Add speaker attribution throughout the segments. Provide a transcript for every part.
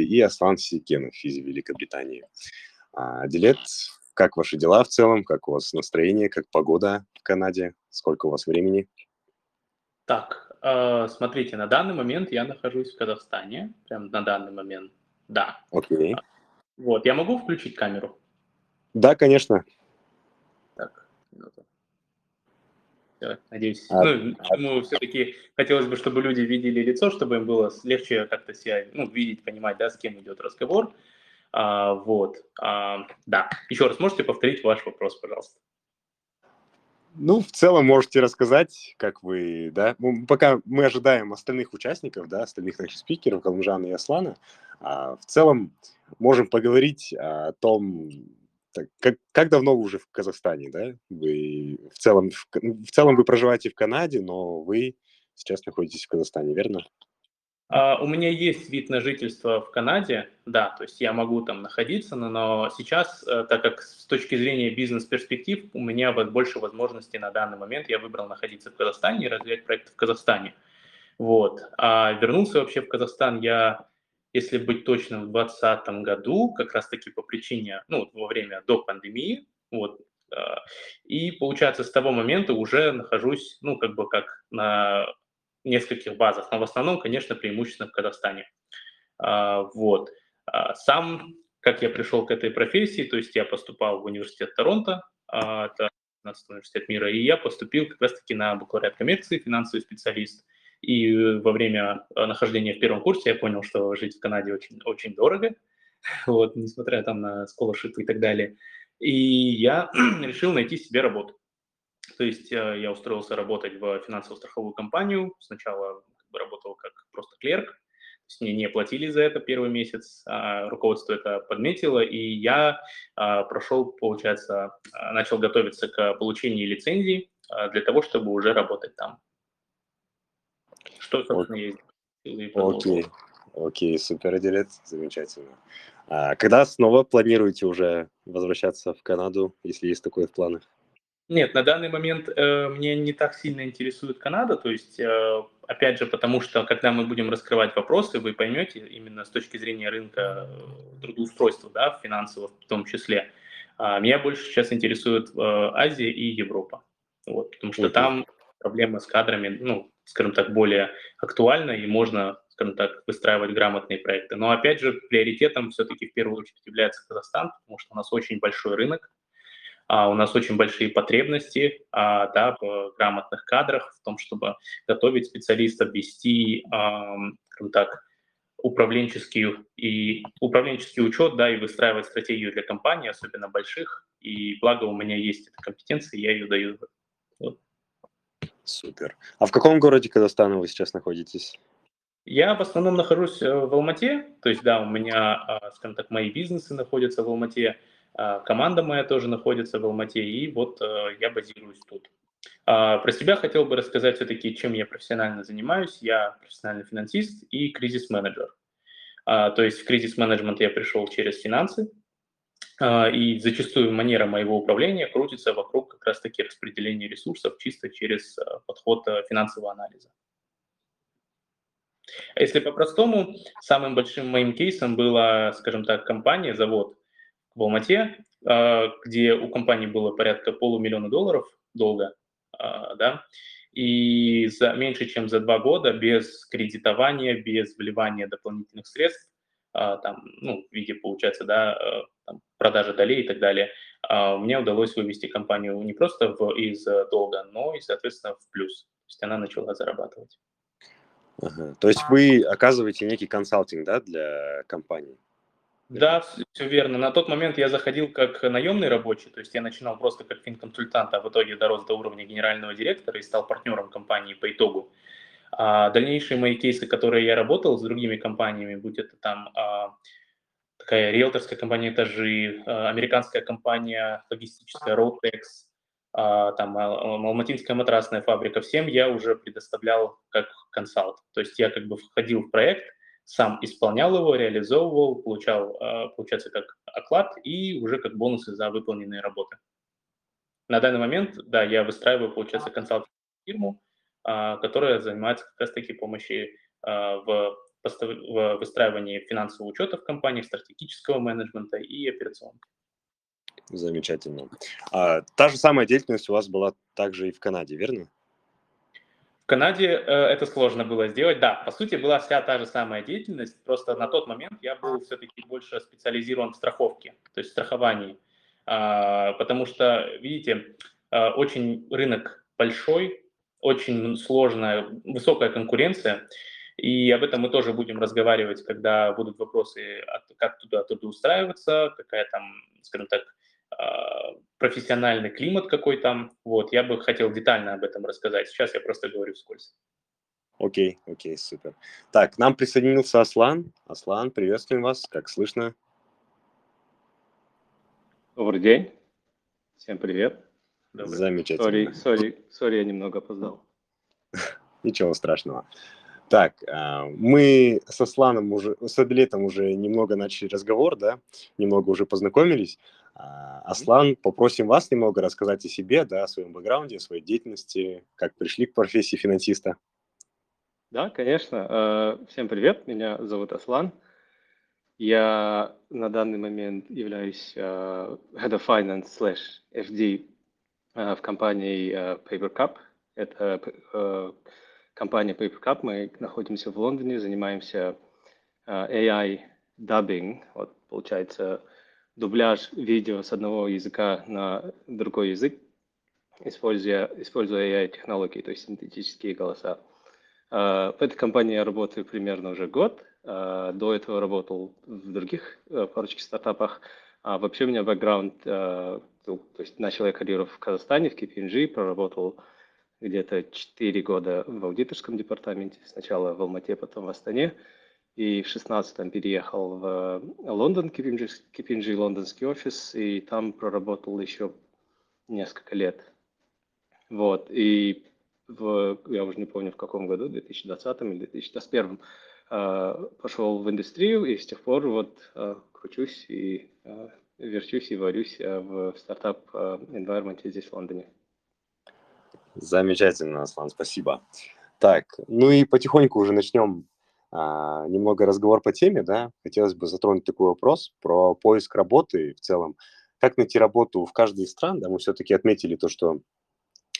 Speaker 1: и Аслан Сикенов из Великобритании. А, Дилет, как ваши дела в целом? Как у вас настроение? Как погода в Канаде? Сколько у вас времени?
Speaker 2: Так, э, смотрите, на данный момент я нахожусь в Казахстане. Прям на данный момент, да.
Speaker 1: Окей.
Speaker 2: Вот, я могу включить камеру?
Speaker 1: Да, конечно.
Speaker 2: Так, минуту. Надеюсь.
Speaker 1: А-
Speaker 2: ну, почему все-таки хотелось бы, чтобы люди видели лицо, чтобы им было легче как-то себя, ну, видеть, понимать, да, с кем идет разговор. А, вот, А, да. Еще раз можете повторить ваш вопрос, пожалуйста?
Speaker 1: Ну, в целом можете рассказать, как вы, да, ну, пока мы ожидаем остальных участников, да, остальных наших спикеров, Калмжана и Аслана, а, в целом можем поговорить о том, так, как, как давно вы уже в Казахстане, да? Вы в целом, в, К- в целом вы проживаете в Канаде, но вы сейчас находитесь в Казахстане, верно?
Speaker 2: А, У меня есть вид на жительство в Канаде, да, то есть я могу там находиться, но, но сейчас, э, так как с точки зрения бизнес-перспектив, у меня вот больше возможностей на данный момент, я выбрал находиться в Казахстане и развивать проект в Казахстане. Вот. А вернулся вообще в Казахстан я, если быть точным, в 2020 году, как раз-таки по причине, ну, во время до пандемии, вот, а, и, получается, с того момента уже нахожусь, ну, как бы как на нескольких базах, но в основном, конечно, преимущественно в Казахстане. А, Вот. А, Сам, как я пришел к этой профессии, то есть я поступал в университет Торонто, это 15 университет мира, и я поступил как раз-таки на бакалавриат коммерции, финансовый специалист. И во время э, нахождения в первом курсе я понял, что жить в Канаде очень, очень дорого, вот, несмотря там на scholarship и так далее. И я решил найти себе работу. То есть э, я устроился работать в финансово-страховую компанию. Сначала работал как просто клерк, то есть мне не платили за это первый месяц, а руководство это подметило, и я а, прошел, получается, а, начал готовиться к получению лицензии для того, чтобы уже работать там. Что, собственно, продолжил.
Speaker 1: Окей, окей, супер, Дилет, замечательно. А когда снова планируете уже возвращаться в Канаду, если есть такое в планах?
Speaker 2: Нет, на данный момент э, мне не так сильно интересует Канада, то есть, э, опять же, потому что когда мы будем раскрывать вопросы, вы поймете именно с точки зрения рынка э, трудоустройства, да, финансового в том числе. А, меня больше сейчас интересует э, Азия и Европа, вот, потому что
Speaker 1: Мгм.
Speaker 2: там проблемы с кадрами, ну, скажем так, более актуальны и можно, скажем так, выстраивать грамотные проекты. Но опять же, приоритетом все-таки в первую очередь является Казахстан, потому что у нас очень большой рынок, а, у нас очень большие потребности а, да, в грамотных кадрах, в том, чтобы готовить специалистов, вести, ам, скажем так, управленческий и управленческий учет, да, и выстраивать стратегию для компаний, особенно больших. И благо у меня есть эта компетенция, я ее даю.
Speaker 1: Супер. А в каком городе Казахстана вы сейчас находитесь?
Speaker 2: Я в основном нахожусь э, в Алмате, то есть, да, у меня, а, скажем так, мои бизнесы находятся в Алмате, а, команда моя тоже находится в Алмате, и вот э, я базируюсь тут. А, Про себя хотел бы рассказать все-таки, чем я профессионально занимаюсь. Я профессиональный финансист и кризис-менеджер. То есть в кризис-менеджмент я пришел через финансы, и зачастую манера моего управления крутится вокруг как раз-таки распределения ресурсов чисто через подход а, финансового анализа. Если по-простому, самым большим моим кейсом была, скажем так, компания, завод в Алмате, а, где у компании было порядка полумиллиона долларов долга, а, да, и за меньше чем за два года без кредитования, без вливания дополнительных средств, там, ну, в виде, получается, да, э, там, продажи долей и так далее, а, мне удалось вывести компанию не просто в, из э, долга, но и, соответственно, в плюс. То есть она начала зарабатывать.
Speaker 1: Ага. То есть вы оказываете некий консалтинг, да, для компаний?
Speaker 2: Да, все верно. На тот момент я заходил как наемный рабочий, то есть я начинал просто как финконсультант, а в итоге дорос до уровня генерального директора и стал партнером компании по итогу. А дальнейшие мои кейсы, которые я работал с другими компаниями, будь это там а, такая риэлторская компания «Этажи», а, американская компания логистическая «Roadtex», а, там Ал- Алматинская матрасная фабрика, всем я уже предоставлял как консалт. То есть я как бы входил в проект, сам исполнял его, реализовывал, получал, а, получается, как оклад и уже как бонусы за выполненные работы. На данный момент, да, я выстраиваю, получается, консалтинговую фирму, а, которая занимается как раз-таки помощью а, в в выстраивании финансового учета в компании, стратегического менеджмента и операционки.
Speaker 1: Замечательно. А, та же самая деятельность у вас была также и в Канаде, верно?
Speaker 2: В Канаде э, это сложно было сделать. Да, по сути, была вся та же самая деятельность, просто на тот момент я был все-таки больше специализирован в страховке, то есть страховании. А, потому что, видите, э, очень рынок большой, очень сложная, высокая конкуренция, и об этом мы тоже будем разговаривать, когда будут вопросы, как туда трудоустраиваться, какая там, скажем так, а, профессиональный климат какой там. Вот, я бы хотел детально об этом рассказать. Сейчас я просто говорю вскользь.
Speaker 1: Окей, окей, супер. Так, к нам присоединился Аслан. Аслан, приветствуем вас, как слышно?
Speaker 3: Добрый день. Всем привет.
Speaker 1: Добрый. Замечательно. Sorry,
Speaker 3: sorry, sorry, я немного опоздал.
Speaker 1: Ничего страшного. Так, а, мы с Асланом уже, с Адлетом уже немного начали разговор, да, немного уже познакомились. А, Аслан, попросим вас немного рассказать о себе, да, о своем бэкграунде, о своей деятельности, как пришли к профессии финансиста.
Speaker 3: Да, конечно. Э, всем привет, меня зовут Аслан. Я на данный момент являюсь Head of Finance slash FD в компании PaperCup. Это компания PaperCup. Мы находимся в Лондоне, занимаемся AI dubbing. Вот, получается, дубляж видео с одного языка на другой язык, используя, используя AI-технологии, то есть синтетические голоса. В этой компании я работаю примерно уже год. До этого работал в других э, парочке стартапах. А вообще у меня бэкграунд, э, то есть начал я карьеру в Казахстане, в KPMG, проработал где-то 4 года в аудиторском департаменте, сначала в Алмате, потом в Астане и в 16-м переехал в Лондон, KPMG, KPMG лондонский офис, и там проработал еще несколько лет. Вот, и в, я уже не помню в каком году, 2020 или 2021, э, пошел в индустрию, и с тех пор вот э, кручусь и верчусь и варюсь в стартап environment здесь, в Лондоне.
Speaker 1: Замечательно, Аслан, спасибо. Так, ну и потихоньку уже начнем а, немного разговор по теме, да, хотелось бы затронуть такой вопрос про поиск работы в целом. Как найти работу в каждой из стран, да, мы все-таки отметили то, что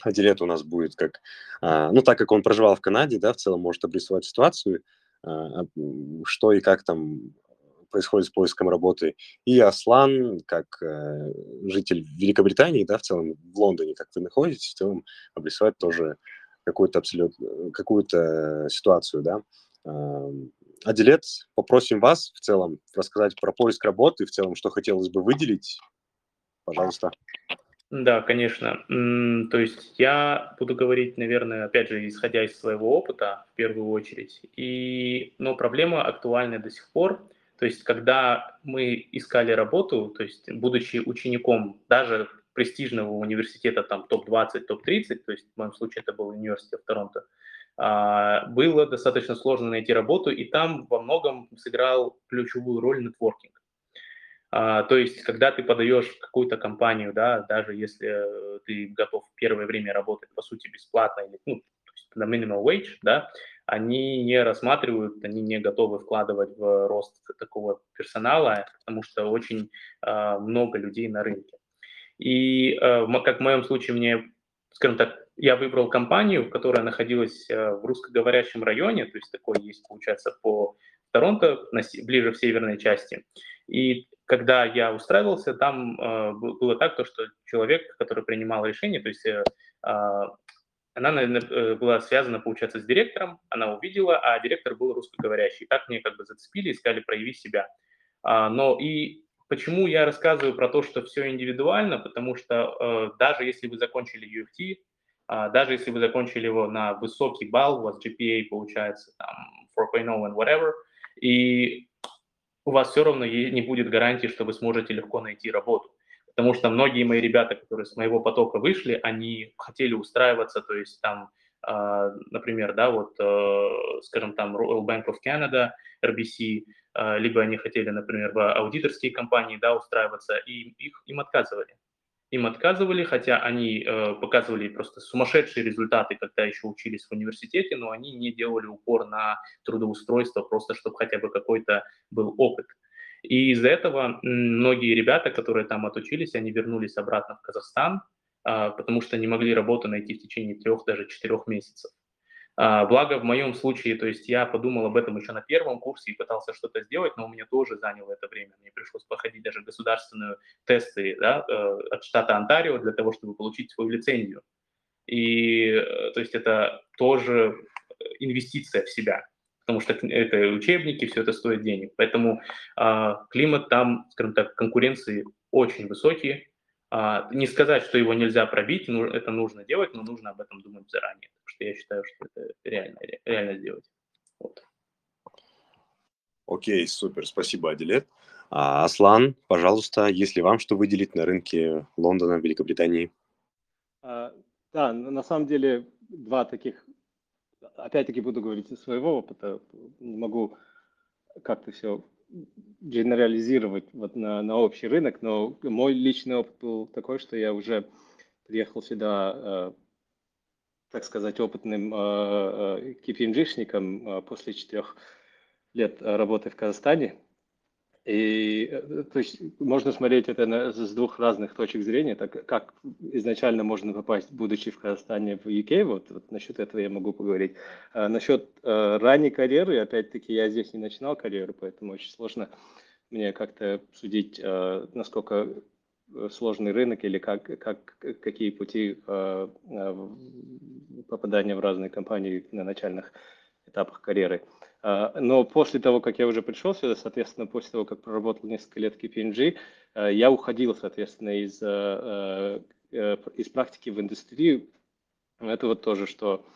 Speaker 1: Адилет у нас будет как, а, ну, так как он проживал в Канаде, да, в целом может обрисовать ситуацию, а, что и как там происходит с поиском работы. И Аслан, как э, житель Великобритании, да, в целом в Лондоне, как вы находитесь, в целом обрисовать тоже какую-то абсолютно, какую-то ситуацию, да. Аделет, попросим вас в целом рассказать про поиск работы, в целом, что хотелось бы выделить. Пожалуйста.
Speaker 2: Да, конечно. То есть я буду говорить, наверное, опять же, исходя из своего опыта в первую очередь. И, но проблема актуальна до сих пор. То есть когда мы искали работу, то есть будучи учеником даже престижного университета, там топ-20, топ-30, то есть в моем случае это был университет в Торонто, а, было достаточно сложно найти работу, и там во многом сыграл ключевую роль нетворкинг. А, то есть, когда ты подаешь какую-то компанию, да, даже если ты готов первое время работать, по сути, бесплатно или ну, на minimal wage, да, они не рассматривают, они не готовы вкладывать в рост такого персонала, потому что очень э, много людей на рынке. И э, как в моем случае мне, скажем так, я выбрал компанию, которая находилась э, в русскоговорящем районе, то есть такой есть, получается, по Торонто, ближе в северной части. И когда я устраивался, там было так, то, что человек, который принимал решение, то есть э, а, она наверное, была связана, получается, с директором, она увидела, а директор был русскоговорящий. Так мне как бы зацепили и сказали, прояви себя. А, но и почему я рассказываю про то, что все индивидуально, потому что даже если вы закончили UFT, а, даже если вы закончили его на высокий балл, у вас GPA получается там 4.0 and whatever, и у вас все равно не будет гарантии, что вы сможете легко найти работу. Потому что многие мои ребята, которые с моего потока вышли, они хотели устраиваться, то есть там, а, например, да, вот, э, скажем, там Royal Bank of Canada, RBC, а, либо они хотели, например, в аудиторские компании, да, устраиваться, и их, им отказывали им отказывали, хотя они э, показывали просто сумасшедшие результаты, когда еще учились в университете, но они не делали упор на трудоустройство, просто чтобы хотя бы какой-то был опыт. И из-за этого многие ребята, которые там отучились, они вернулись обратно в Казахстан, э, потому что не могли работу найти в течение трех, даже четырех месяцев. А, благо в моем случае, то есть я подумал об этом еще на первом курсе и пытался что-то сделать, но у меня тоже заняло это время. Мне пришлось проходить даже государственные тесты да, э, от штата Онтарио для того, чтобы получить свою лицензию. И э, то есть это тоже инвестиция в себя, потому что это учебники, все это стоит денег. Поэтому э, климат там, скажем так, конкуренции очень высокий, а, не сказать, что его нельзя пробить, но это нужно делать, но нужно об этом думать заранее. Потому что я считаю, что это реально, реально сделать. Вот.
Speaker 1: Окей, супер, спасибо, Адилет. А, Аслан, пожалуйста, если вам что выделить на рынке Лондона, Великобритании?
Speaker 3: А, да, на самом деле два таких, опять-таки буду говорить из своего опыта, не могу как-то все генерализировать вот на, на общий рынок, но мой личный опыт был такой, что я уже приехал сюда, э, так сказать, опытным э, KPMG-шником э, после четырех лет работы в Казахстане. И э, то есть можно смотреть это на, с двух разных точек зрения, так как изначально можно попасть, будучи в Казахстане, в UK, вот, вот насчет этого я могу поговорить. А насчет э, ранней карьеры, опять-таки, я здесь не начинал карьеру, поэтому очень сложно мне как-то судить, э, насколько э, сложный рынок или как, как, какие пути э, э попадания в разные компании на начальных этапах карьеры. А, но после того, как я уже пришел сюда, соответственно, после того, как проработал несколько лет в KPMG, а, я уходил, соответственно, из, а, э, из практики в индустрию. Это вот тоже, что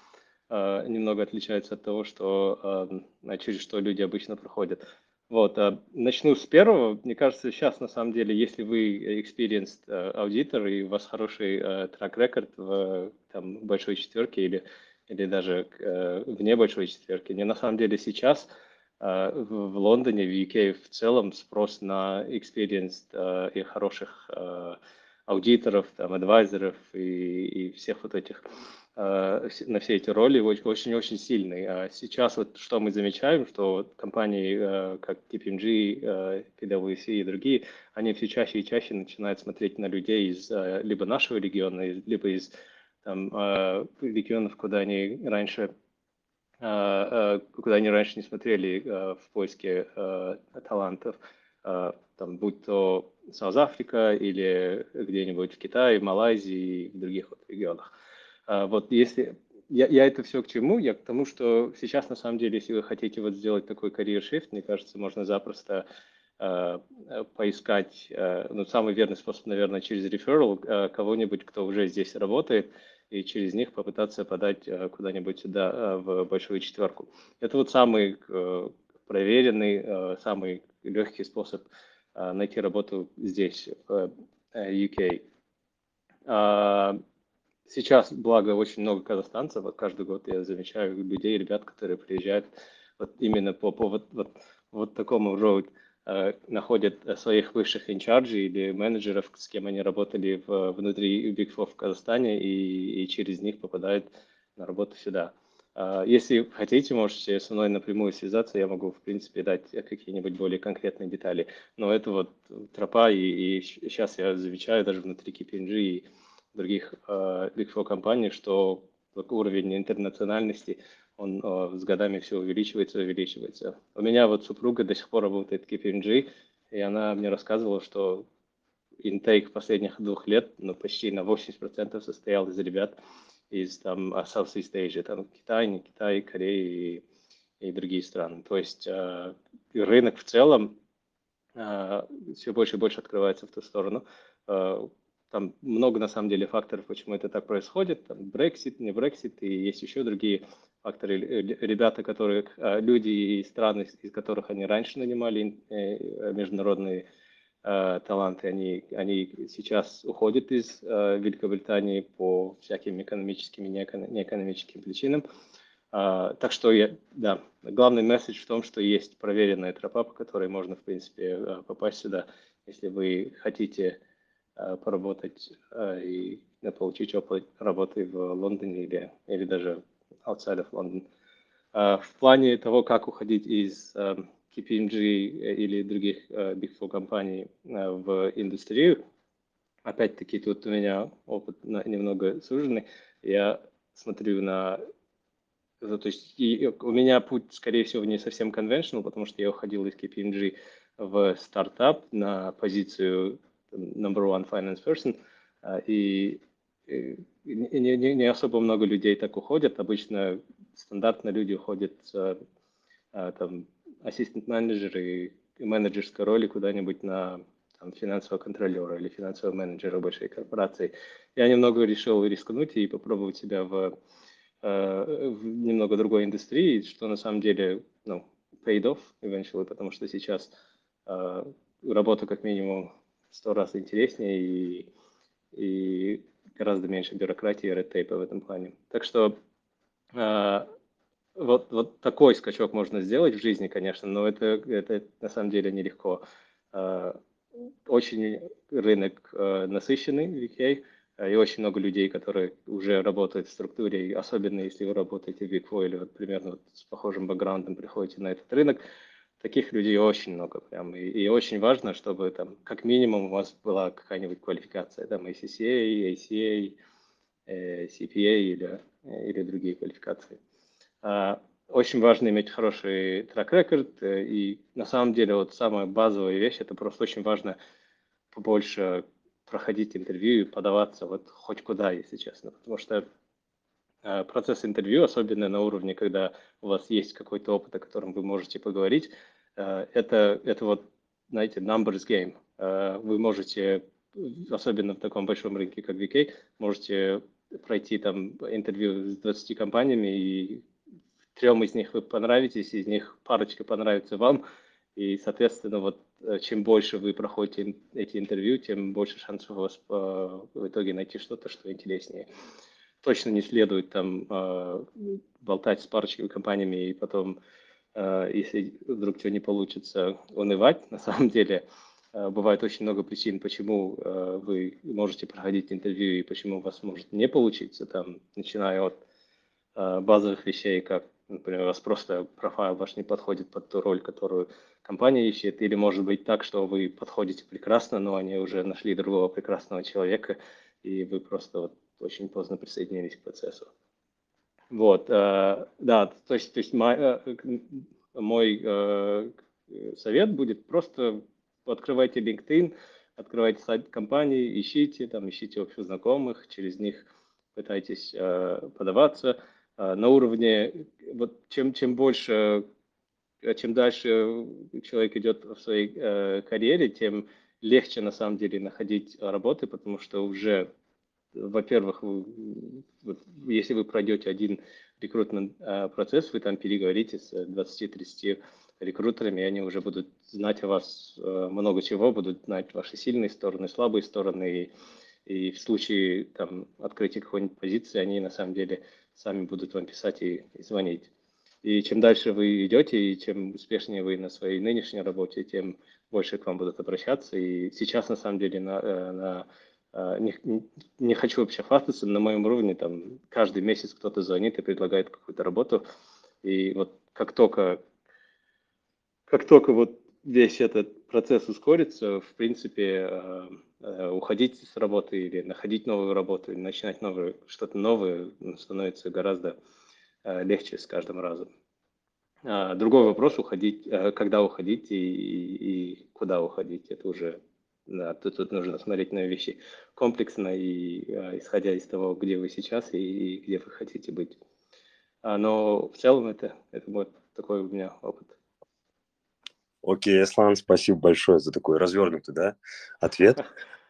Speaker 3: немного отличается от того, что, через что люди обычно проходят. Вот, начну с первого. Мне кажется, сейчас на самом деле, если вы experienced аудитор и у вас хороший трек-рекорд в там, большой четверке или или даже э, вне большой четверки. Не на самом деле сейчас э, в, в Лондоне, в UK в целом спрос на experience э, и хороших э, аудиторов, там, адвайзеров и, и всех вот этих э, на все эти роли очень-очень сильный. А сейчас вот что мы замечаем, что компании э, как KPMG, э, PwC и другие, они все чаще и чаще начинают смотреть на людей из либо нашего региона, либо из там, э, регионов, куда они раньше э, э, куда они раньше не смотрели в поиске талантов, там, будь то Саус Африка или где-нибудь в Китае, Малайзии и в других вот регионах. Вот если я, я это все к чему? Я к тому, что сейчас на самом деле, если вы хотите вот сделать такой карьер-шифт, мне кажется, можно запросто э, поискать, э, ну, самый верный способ, наверное, через реферал э, кого-нибудь, кто уже здесь работает, и через них попытаться подать э, куда-нибудь сюда, э, в большую четверку. Это вот самый э, проверенный, самый легкий способ найти работу здесь, в UK. А, сейчас, благо, очень много казахстанцев. Вот каждый год я замечаю людей, ребят, которые приезжают вот именно по, по вот, вот, вот такому Э, находят э, своих высших инчарджей или менеджеров, с кем они работали в, внутри Big Four в Казахстане и, и через них попадают на работу сюда. А, если хотите, можете со мной напрямую связаться, я могу, в принципе, дать какие-нибудь более конкретные детали. Но это вот тропа, и, и сейчас я замечаю даже внутри KPMG и других uh, Big Four компаний, что уровень интернациональности он э, с годами все увеличивается, увеличивается. У меня вот супруга до сих пор работает в KPMG, и она мне рассказывала, что интейк последних двух лет ну, почти на 80% состоял из ребят из там Southeast Asia, там Китай, не Китай, Корея и, и другие страны. То есть э, рынок в целом э, все больше и больше открывается в ту сторону. Э, там много на самом деле факторов, почему это так происходит. Там Brexit, не Brexit, и есть еще другие факторы, ребята, которые, а, люди и страны, из которых они раньше нанимали э, международные а, таланты, они, они сейчас уходят из а, Великобритании по всяким экономическим и неэкономическим причинам. Так что, я, да, главный месседж в том, что есть проверенная тропа, по которой можно, в принципе, попасть сюда, если вы хотите поработать и получить опыт работы в Лондоне или, или даже outside of London. В плане того, как уходить из KPMG или других Big Four компаний в индустрию, опять-таки тут у меня опыт немного суженный. Я смотрю на то есть у меня путь, скорее всего, не совсем conventional, потому что я уходил из KPMG в стартап на позицию number one finance person, а, и не, не, не особо много людей так уходят. Обычно стандартно люди уходят а, там, ассистент-менеджеры и менеджерской роли куда-нибудь на там, финансового контролера или финансового менеджера большой корпорации. Я немного решил рискнуть и попробовать себя в, э, в немного другой индустрии, что на самом деле ну, paid off eventually, потому что сейчас работа как минимум сто раз интереснее и, и гораздо меньше бюрократии и red в этом плане. Так что э, вот, вот такой скачок можно сделать в жизни, конечно, но это, это на самом деле нелегко. Э, очень рынок э, насыщенный в UK, э, и очень много людей, которые уже работают в структуре, особенно если вы работаете в Four или вот примерно вот с похожим бэкграундом приходите на этот рынок, таких людей очень много прям. И, и очень важно, чтобы там как минимум у вас была какая-нибудь квалификация, там ACCA, ACA, э, CPA или, или другие квалификации. А, очень важно иметь хороший трек-рекорд, э, и на самом деле вот самая базовая вещь, это просто очень важно побольше проходить интервью и подаваться вот хоть куда, если честно, потому что э, процесс интервью, особенно на уровне, когда у вас есть какой-то опыт, о котором вы можете поговорить, э, это, это вот, знаете, numbers game. Вы можете, особенно в таком большом рынке, как VK, можете пройти там интервью с 20 компаниями и трем из них вы понравитесь, из них парочка понравится вам, и, соответственно, вот э, чем больше вы проходите эти интервью, тем больше шансов у вас э, в итоге найти что-то, что интереснее. Точно не следует там э, болтать с парочкой компаниями и потом, если вдруг что не получится, унывать. На самом деле, бывает очень много причин, почему вы можете проходить интервью и почему у вас может не получиться, там, начиная от базовых вещей, как Например, у вас просто профайл ваш не подходит под ту роль, которую компания ищет, или может быть так, что вы подходите прекрасно, но они уже нашли другого прекрасного человека, и вы просто вот очень поздно присоединились к процессу. Вот, э, да, то есть, то есть мой, э, мой э, совет будет просто открывайте LinkedIn, открывайте сайт компании, ищите, там, ищите общих знакомых, через них пытайтесь э, подаваться, а, на уровне, вот чем, чем больше, э, чем дальше человек идет в своей э, карьере, тем легче на самом деле находить работы, потому что уже, во-первых, вы, вот, если вы пройдете один рекрутмент э, процесс, вы там переговорите с 20-30 рекрутерами, и они уже будут знать о вас э, много чего, будут знать ваши сильные стороны, слабые стороны, и, и в случае там, открытия какой-нибудь позиции, они на самом деле сами будут вам писать и, и звонить. И чем дальше вы идете, и чем успешнее вы на своей нынешней работе, тем больше к вам будут обращаться. И сейчас, на самом деле, на, э, на, не, не хочу вообще хвастаться, на моем уровне там каждый месяц кто-то звонит и предлагает какую-то работу. И вот как только, как только вот весь этот процесс ускорится, в принципе, э, Э, уходить с работы или находить новую работу, или начинать новое, что-то новое ну, становится гораздо э, легче с каждым разом. А, другой вопрос, уходить, э, когда уходить и, и, и куда уходить, это уже да, тут, тут нужно смотреть на вещи комплексно и исходя из того, где вы сейчас и, и где вы хотите быть. А, но в целом это, это вот такой у меня опыт.
Speaker 1: Окей, Аслан, спасибо большое за такой развернутый да, ответ.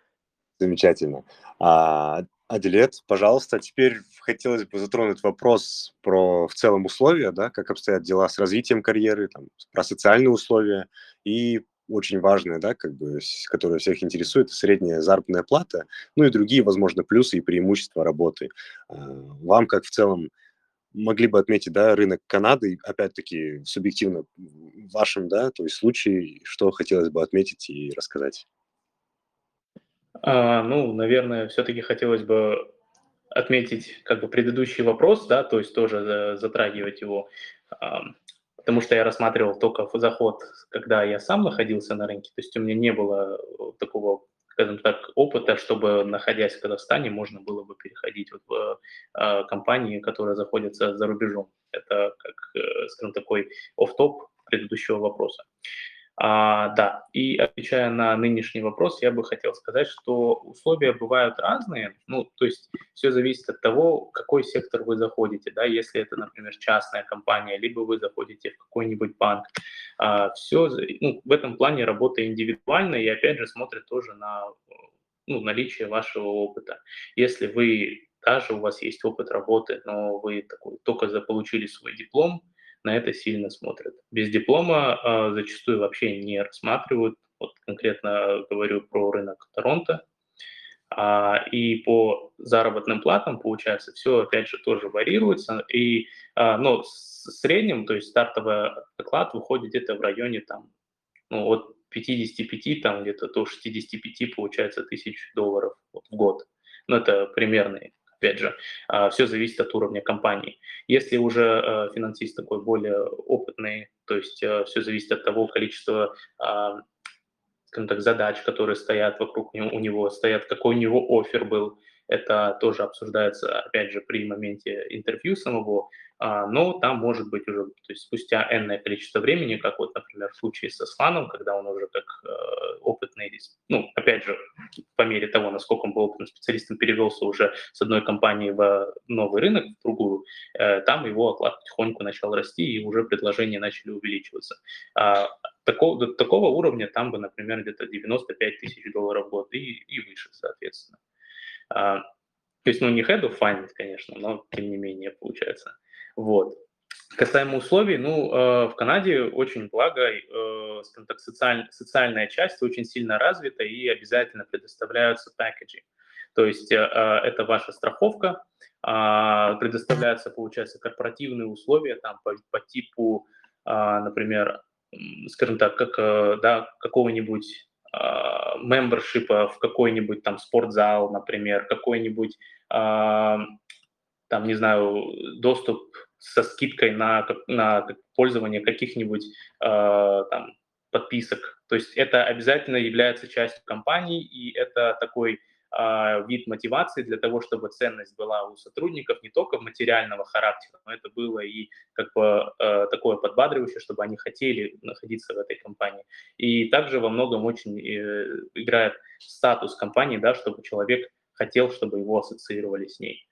Speaker 1: Замечательно. А, Аделет, пожалуйста, теперь хотелось бы затронуть вопрос про в целом условия, да, как обстоят дела с развитием карьеры, там, про социальные условия и очень важное, да, как бы, которое всех интересует, средняя заработная плата, ну и другие, возможно, плюсы и преимущества работы. А, вам, как в целом, могли бы отметить, да, рынок Канады, опять-таки, субъективно в вашем, да, то есть случае, что хотелось бы отметить и рассказать?
Speaker 2: А, ну, наверное, все-таки хотелось бы отметить как бы предыдущий вопрос, да, то есть тоже затрагивать его, потому что я рассматривал только заход, когда я сам находился на рынке, то есть у меня не было такого скажем так, опыта, чтобы, находясь в Казахстане, можно было бы переходить вот в э, компании, которые заходятся за рубежом. Это, как, э, скажем, такой оф-топ предыдущего вопроса. А, да, и отвечая на нынешний вопрос, я бы хотел сказать, что условия бывают разные. Ну, то есть все зависит от того, какой сектор вы заходите. Да, если это, например, частная компания, либо вы заходите в какой-нибудь банк. А, все, ну, в этом плане работа индивидуальна и опять же смотрит тоже на ну, наличие вашего опыта. Если вы даже у вас есть опыт работы, но вы такой, только заполучили свой диплом, на это сильно смотрят. Без диплома э, зачастую вообще не рассматривают. Вот конкретно говорю про рынок Торонто. А, и по заработным платам, получается, все опять же тоже варьируется. И, а, но в среднем, то есть стартовый оклад выходит где-то в районе там, ну, от 55 там где-то до 65 получается тысяч долларов в год. Ну, это примерный опять же, а, все зависит от уровня компании. Если уже э, финансист такой более опытный, то есть э, все зависит от того количества а, скажем так, задач, которые стоят вокруг него, у него, стоят, какой у него офер был, это тоже обсуждается, опять же, при моменте интервью самого, а, но там может быть уже, то есть спустя энное количество времени, как вот, например, в случае со Сланом, когда он уже как э, опытный, ну, опять же, по мере того, насколько он был опытным специалистом, перевелся уже с одной компании в новый рынок, в другую, э, там его оклад потихоньку начал расти, и уже предложения начали увеличиваться. А, такого, до такого уровня там бы, например, где-то 95 тысяч долларов в год и, и выше, соответственно. А, то есть, ну, не head of finance, конечно, но тем не менее получается. Вот. Касаемо условий, ну, э, в Канаде очень благо, э, скажем так, социаль, социальная часть очень сильно развита и обязательно предоставляются пакеджи. То есть э, э это ваша страховка, э, предоставляются, получается, корпоративные условия там по, по типу, э, например, скажем так, как, э, да, какого-нибудь мембершипа в какой-нибудь там спортзал, например, какой-нибудь, там, не знаю, доступ со скидкой на, на пользование каких-нибудь э, там, подписок. То есть это обязательно является частью компании, и это такой э, вид мотивации для того, чтобы ценность была у сотрудников не только материального характера, но это было и как бы э, такое подбадривающее, чтобы они хотели находиться в этой компании. И также во многом очень э, играет статус компании, да, чтобы человек хотел, чтобы его ассоциировали с ней.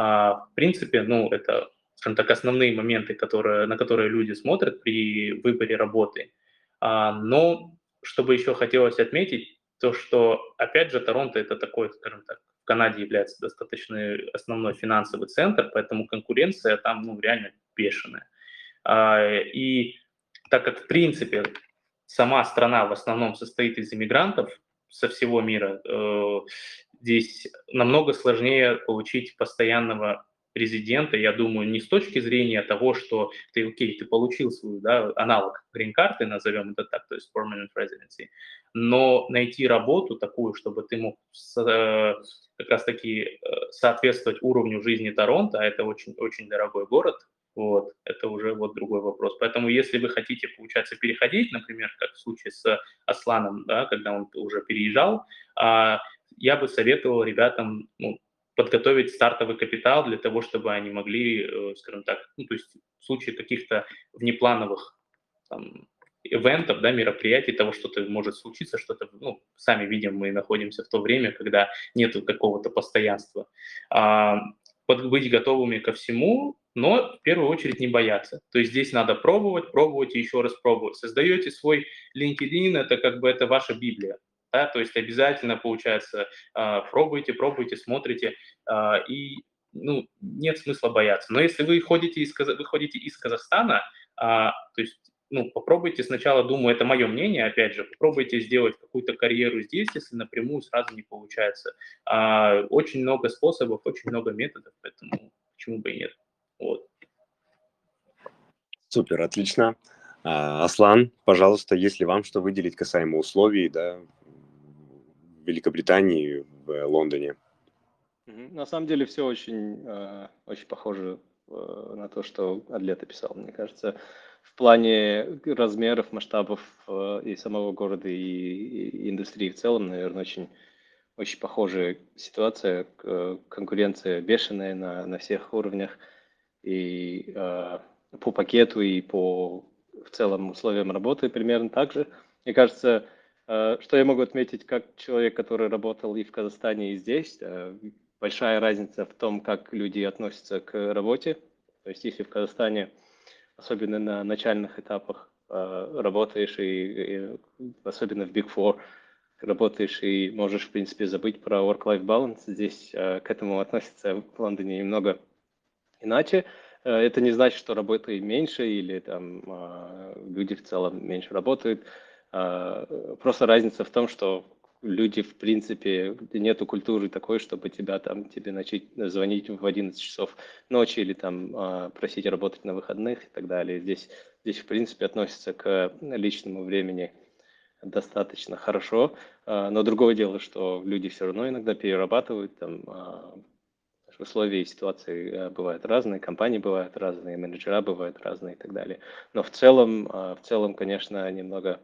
Speaker 2: А, в принципе, ну, это скажем так, основные моменты, которые, на которые люди смотрят при выборе работы. А, но что бы еще хотелось отметить, то что, опять же, Торонто это такой, скажем так, в Канаде является достаточно основной финансовый центр, поэтому конкуренция там ну, реально бешеная. А, и так как, в принципе, сама страна в основном состоит из иммигрантов со всего мира, э, здесь намного сложнее получить постоянного резидента, я думаю, не с точки зрения того, что ты, окей, ты получил свой да, аналог грин-карты, назовем это так, то есть permanent residency, но найти работу такую, чтобы ты мог э, как раз-таки э, соответствовать уровню жизни Торонто, а это очень, очень дорогой город, вот, это уже вот другой вопрос. Поэтому если вы хотите, получается, переходить, например, как в случае с Асланом, да, когда он уже переезжал, а, я бы советовал ребятам ну, подготовить стартовый капитал для того, чтобы они могли, э, скажем так, ну, то есть в случае каких-то внеплановых там, ивентов, да, мероприятий, того, что-то может случиться, что-то, ну, сами видим, мы находимся в то время, когда нет какого-то постоянства. А, быть готовыми ко всему, но в первую очередь не бояться. То есть здесь надо пробовать, пробовать и еще раз пробовать. Создаете свой LinkedIn, это как бы это ваша Библия да, то есть обязательно, получается, а, пробуйте, пробуйте, смотрите, а, и ну, нет смысла бояться. Но если вы ходите из, вы из Казахстана, а, то есть ну, попробуйте сначала, думаю, это мое мнение, опять же, попробуйте сделать какую-то карьеру здесь, если напрямую сразу не получается. А, очень много способов, очень много методов, поэтому почему бы и нет. Вот.
Speaker 1: Супер, отлично. Аслан, пожалуйста, если вам что выделить касаемо условий, да, Великобритании, в Лондоне.
Speaker 3: На самом деле все очень, очень похоже на то, что Адлет описал. Мне кажется, в плане размеров, масштабов и самого города, и, индустрии в целом, наверное, очень очень похожая ситуация, конкуренция бешеная на, на всех уровнях и э, по пакету, и по в целом условиям работы примерно так же. Мне кажется, э, что я могу отметить как человек, который работал и в Казахстане, и здесь, э, большая разница в том, как люди относятся к работе. То есть если в Казахстане, особенно на начальных этапах, э, работаешь, и, и особенно в Big Four, работаешь и можешь, в принципе, забыть про work-life balance. Здесь э, к этому относятся в Лондоне немного иначе. Э, это не значит, что работы меньше или там э, люди в целом меньше работают. Э, просто разница в том, что люди, в принципе, нету культуры такой, чтобы тебя там, тебе начать звонить в 11 часов ночи или там э, просить работать на выходных и так далее. Здесь, здесь в принципе, относится к личному времени достаточно хорошо, а, но другое дело, что люди все равно иногда перерабатывают, там а, условия и ситуации а, бывают разные, компании бывают разные, менеджера бывают разные и так далее. Но в целом, в целом, конечно, немного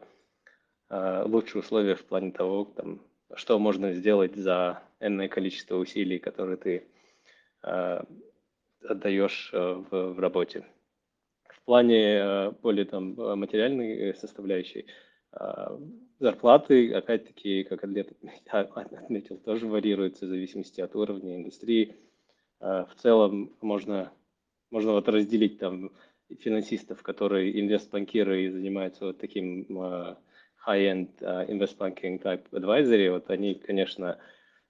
Speaker 3: лучшие условия в плане того, там, что можно сделать за энное количество усилий, которые ты отдаешь в, в работе. В плане более там материальной составляющей, зарплаты, опять-таки, как Атлет отметил, тоже варьируются в зависимости от уровня индустрии. В целом можно, можно вот разделить там финансистов, которые инвестбанкиры и занимаются вот таким high-end investbanking type advisory, вот они, конечно,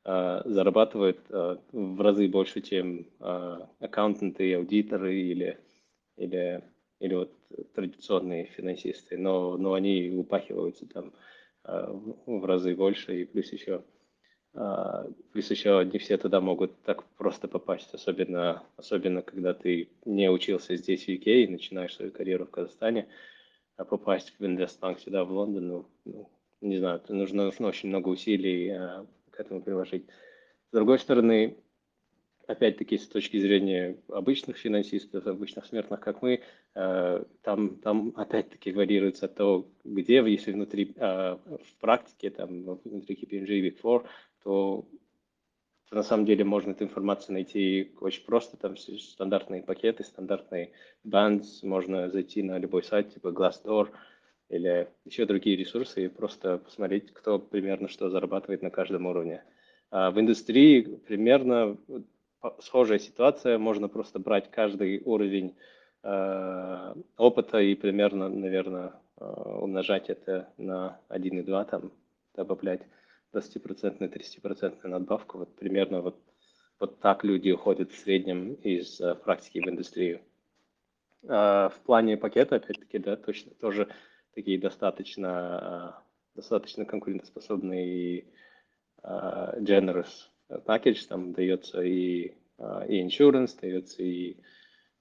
Speaker 3: зарабатывают в разы больше, чем аккаунтенты, аудиторы или, или или вот традиционные финансисты, но, но они упахиваются там э, в разы больше, и плюс еще, э, плюс еще не все туда могут так просто попасть, особенно, особенно когда ты не учился здесь, в UK, и начинаешь свою карьеру в Казахстане, а попасть в инвестбанк сюда, в Лондон, ну, ну не знаю, нужно, нужно очень много усилий э, к этому приложить. С другой стороны, опять-таки, с точки зрения обычных финансистов, обычных смертных, как мы, э, там, там опять-таки варьируется того, где, если внутри, э, в практике, там, внутри KPMG и Big Four, то на самом деле можно эту информацию найти очень просто, там стандартные пакеты, стандартные bands, можно зайти на любой сайт, типа Glassdoor, или еще другие ресурсы и просто посмотреть, кто примерно что зарабатывает на каждом уровне. А в индустрии примерно схожая ситуация, можно просто брать каждый уровень э, опыта и примерно, наверное, э, умножать это на 1,2, там, добавлять 20% 30% надбавку. Вот примерно вот, вот так люди уходят в среднем из э, практики в индустрию. Э, в плане пакета, опять-таки, да, точно тоже такие достаточно, э, достаточно конкурентоспособные э, generous package, там дается и, а, и insurance, дается и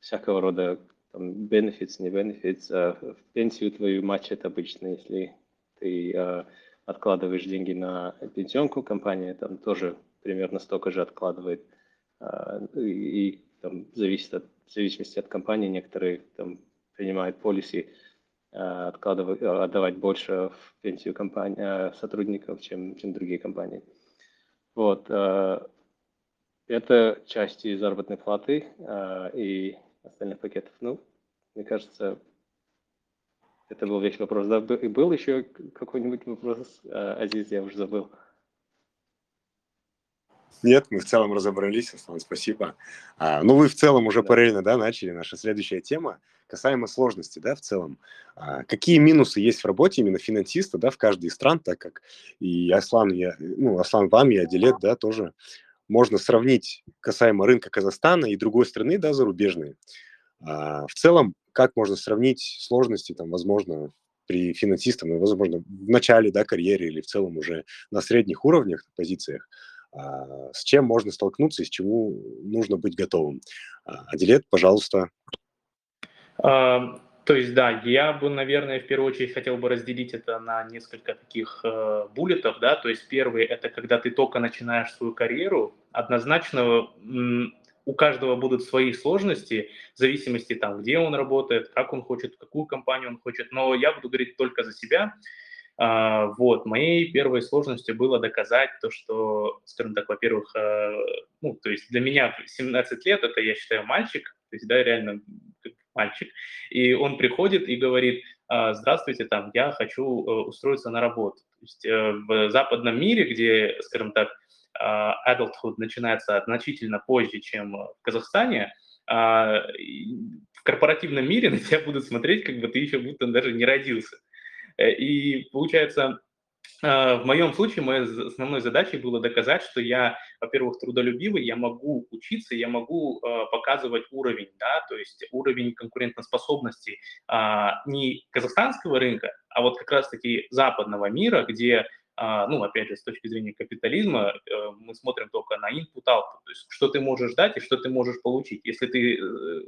Speaker 3: всякого рода там, benefits, не benefits. А в пенсию твою матчат обычно, если ты а, откладываешь деньги на пенсионку, компания там тоже примерно столько же откладывает. И, и там зависит от, в зависимости от компании, некоторые там принимают полиси откладывать, отдавать больше в пенсию компании, сотрудников, чем, чем другие компании. Вот. Это части заработной платы и остальных пакетов. Ну, мне кажется, это был весь вопрос. Да, и был еще какой-нибудь вопрос, э, Азиз, я уже забыл.
Speaker 1: Нет, мы в целом разобрались, Аслан, спасибо. А, ну, вы в целом уже да. параллельно, да, начали. Наша следующая тема касаемо сложности, да, в целом. А, какие минусы есть в работе именно финансиста, да, в каждой из стран, так как и Аслан, я, ну, Аслан вам и Адилет, да, тоже можно сравнить касаемо рынка Казахстана и другой страны, да, зарубежные. А, в целом, как можно сравнить сложности, там, возможно, при финансистах, ну, возможно, в начале, да, карьеры или в целом уже на средних уровнях, позициях, а, с чем можно столкнуться и с чему нужно быть готовым. А, Адилет, пожалуйста.
Speaker 2: А, То есть, да, я бы, наверное, в первую очередь хотел бы разделить это на несколько таких э, буллетов, да, то есть первый – это когда ты только начинаешь свою карьеру, однозначно у каждого будут свои сложности, в зависимости там, где он работает, как он хочет, какую компанию он хочет, но я буду говорить только за себя, а, вот, моей первой сложностью было доказать то, что, скажем так, во-первых, э, ну, то есть для меня 17 лет, это, я считаю, мальчик, то есть, да, реально мальчик, и он приходит и говорит, «А, здравствуйте, там, я хочу э, устроиться на работу. То есть э, в западном мире, где, скажем так, adulthood начинается значительно позже, чем в Казахстане, а, в корпоративном мире на тебя будут смотреть, как бы ты еще будто даже не родился. Э, и получается, а, в моем случае моей основной задачей было доказать, что я, во-первых, трудолюбивый, я могу учиться, я могу показывать уровень, да, то есть уровень конкурентоспособности а, не казахстанского рынка, а вот как раз-таки западного мира, где а, ну, опять же, с точки зрения капитализма, э, мы смотрим только на input-output, то есть что ты можешь дать и что ты можешь получить. Если ты,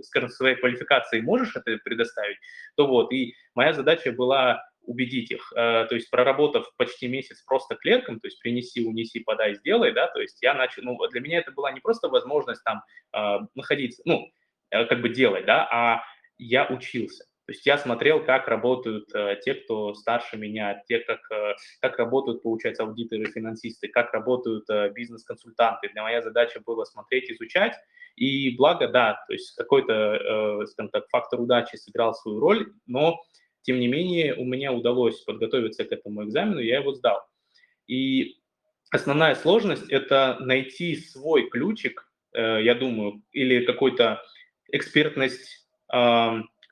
Speaker 2: скажем, своей квалификацией можешь это предоставить, то вот, и моя задача была убедить их. Э, то есть проработав почти месяц просто клерком, то есть принеси, унеси, подай, сделай, да, то есть я начал, ну, для меня это была не просто возможность там э, находиться, ну, э, как бы делать, да, а я учился. То есть я смотрел, как работают э, те, кто старше меня, те, как, э, как работают, получается, аудиторы, финансисты, как работают э, бизнес-консультанты. Для моя задача была смотреть, изучать. И благо, да, то есть какой-то, э, скажем так, фактор удачи сыграл свою роль, но тем не менее, у меня удалось подготовиться к этому экзамену, я его сдал. И основная сложность – это найти свой ключик, э, я думаю, или какой-то экспертность,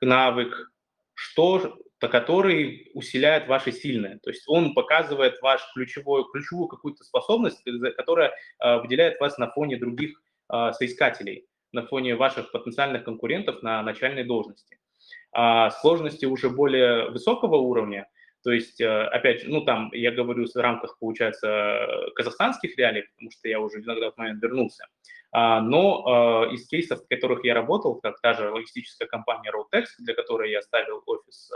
Speaker 2: навык, что который усиляет ваши сильные. То есть он показывает ваш ключевой, ключевую какую-то способность, которая э, выделяет вас на фоне других э, соискателей, на фоне ваших потенциальных конкурентов на начальной должности а сложности уже более высокого уровня, то есть, э, опять ну там я говорю в рамках, получается, казахстанских реалий, потому что я уже иногда в момент вернулся, но э, из кейсов, в которых я работал, как та же логистическая компания Roadtex, для которой я ставил офис э,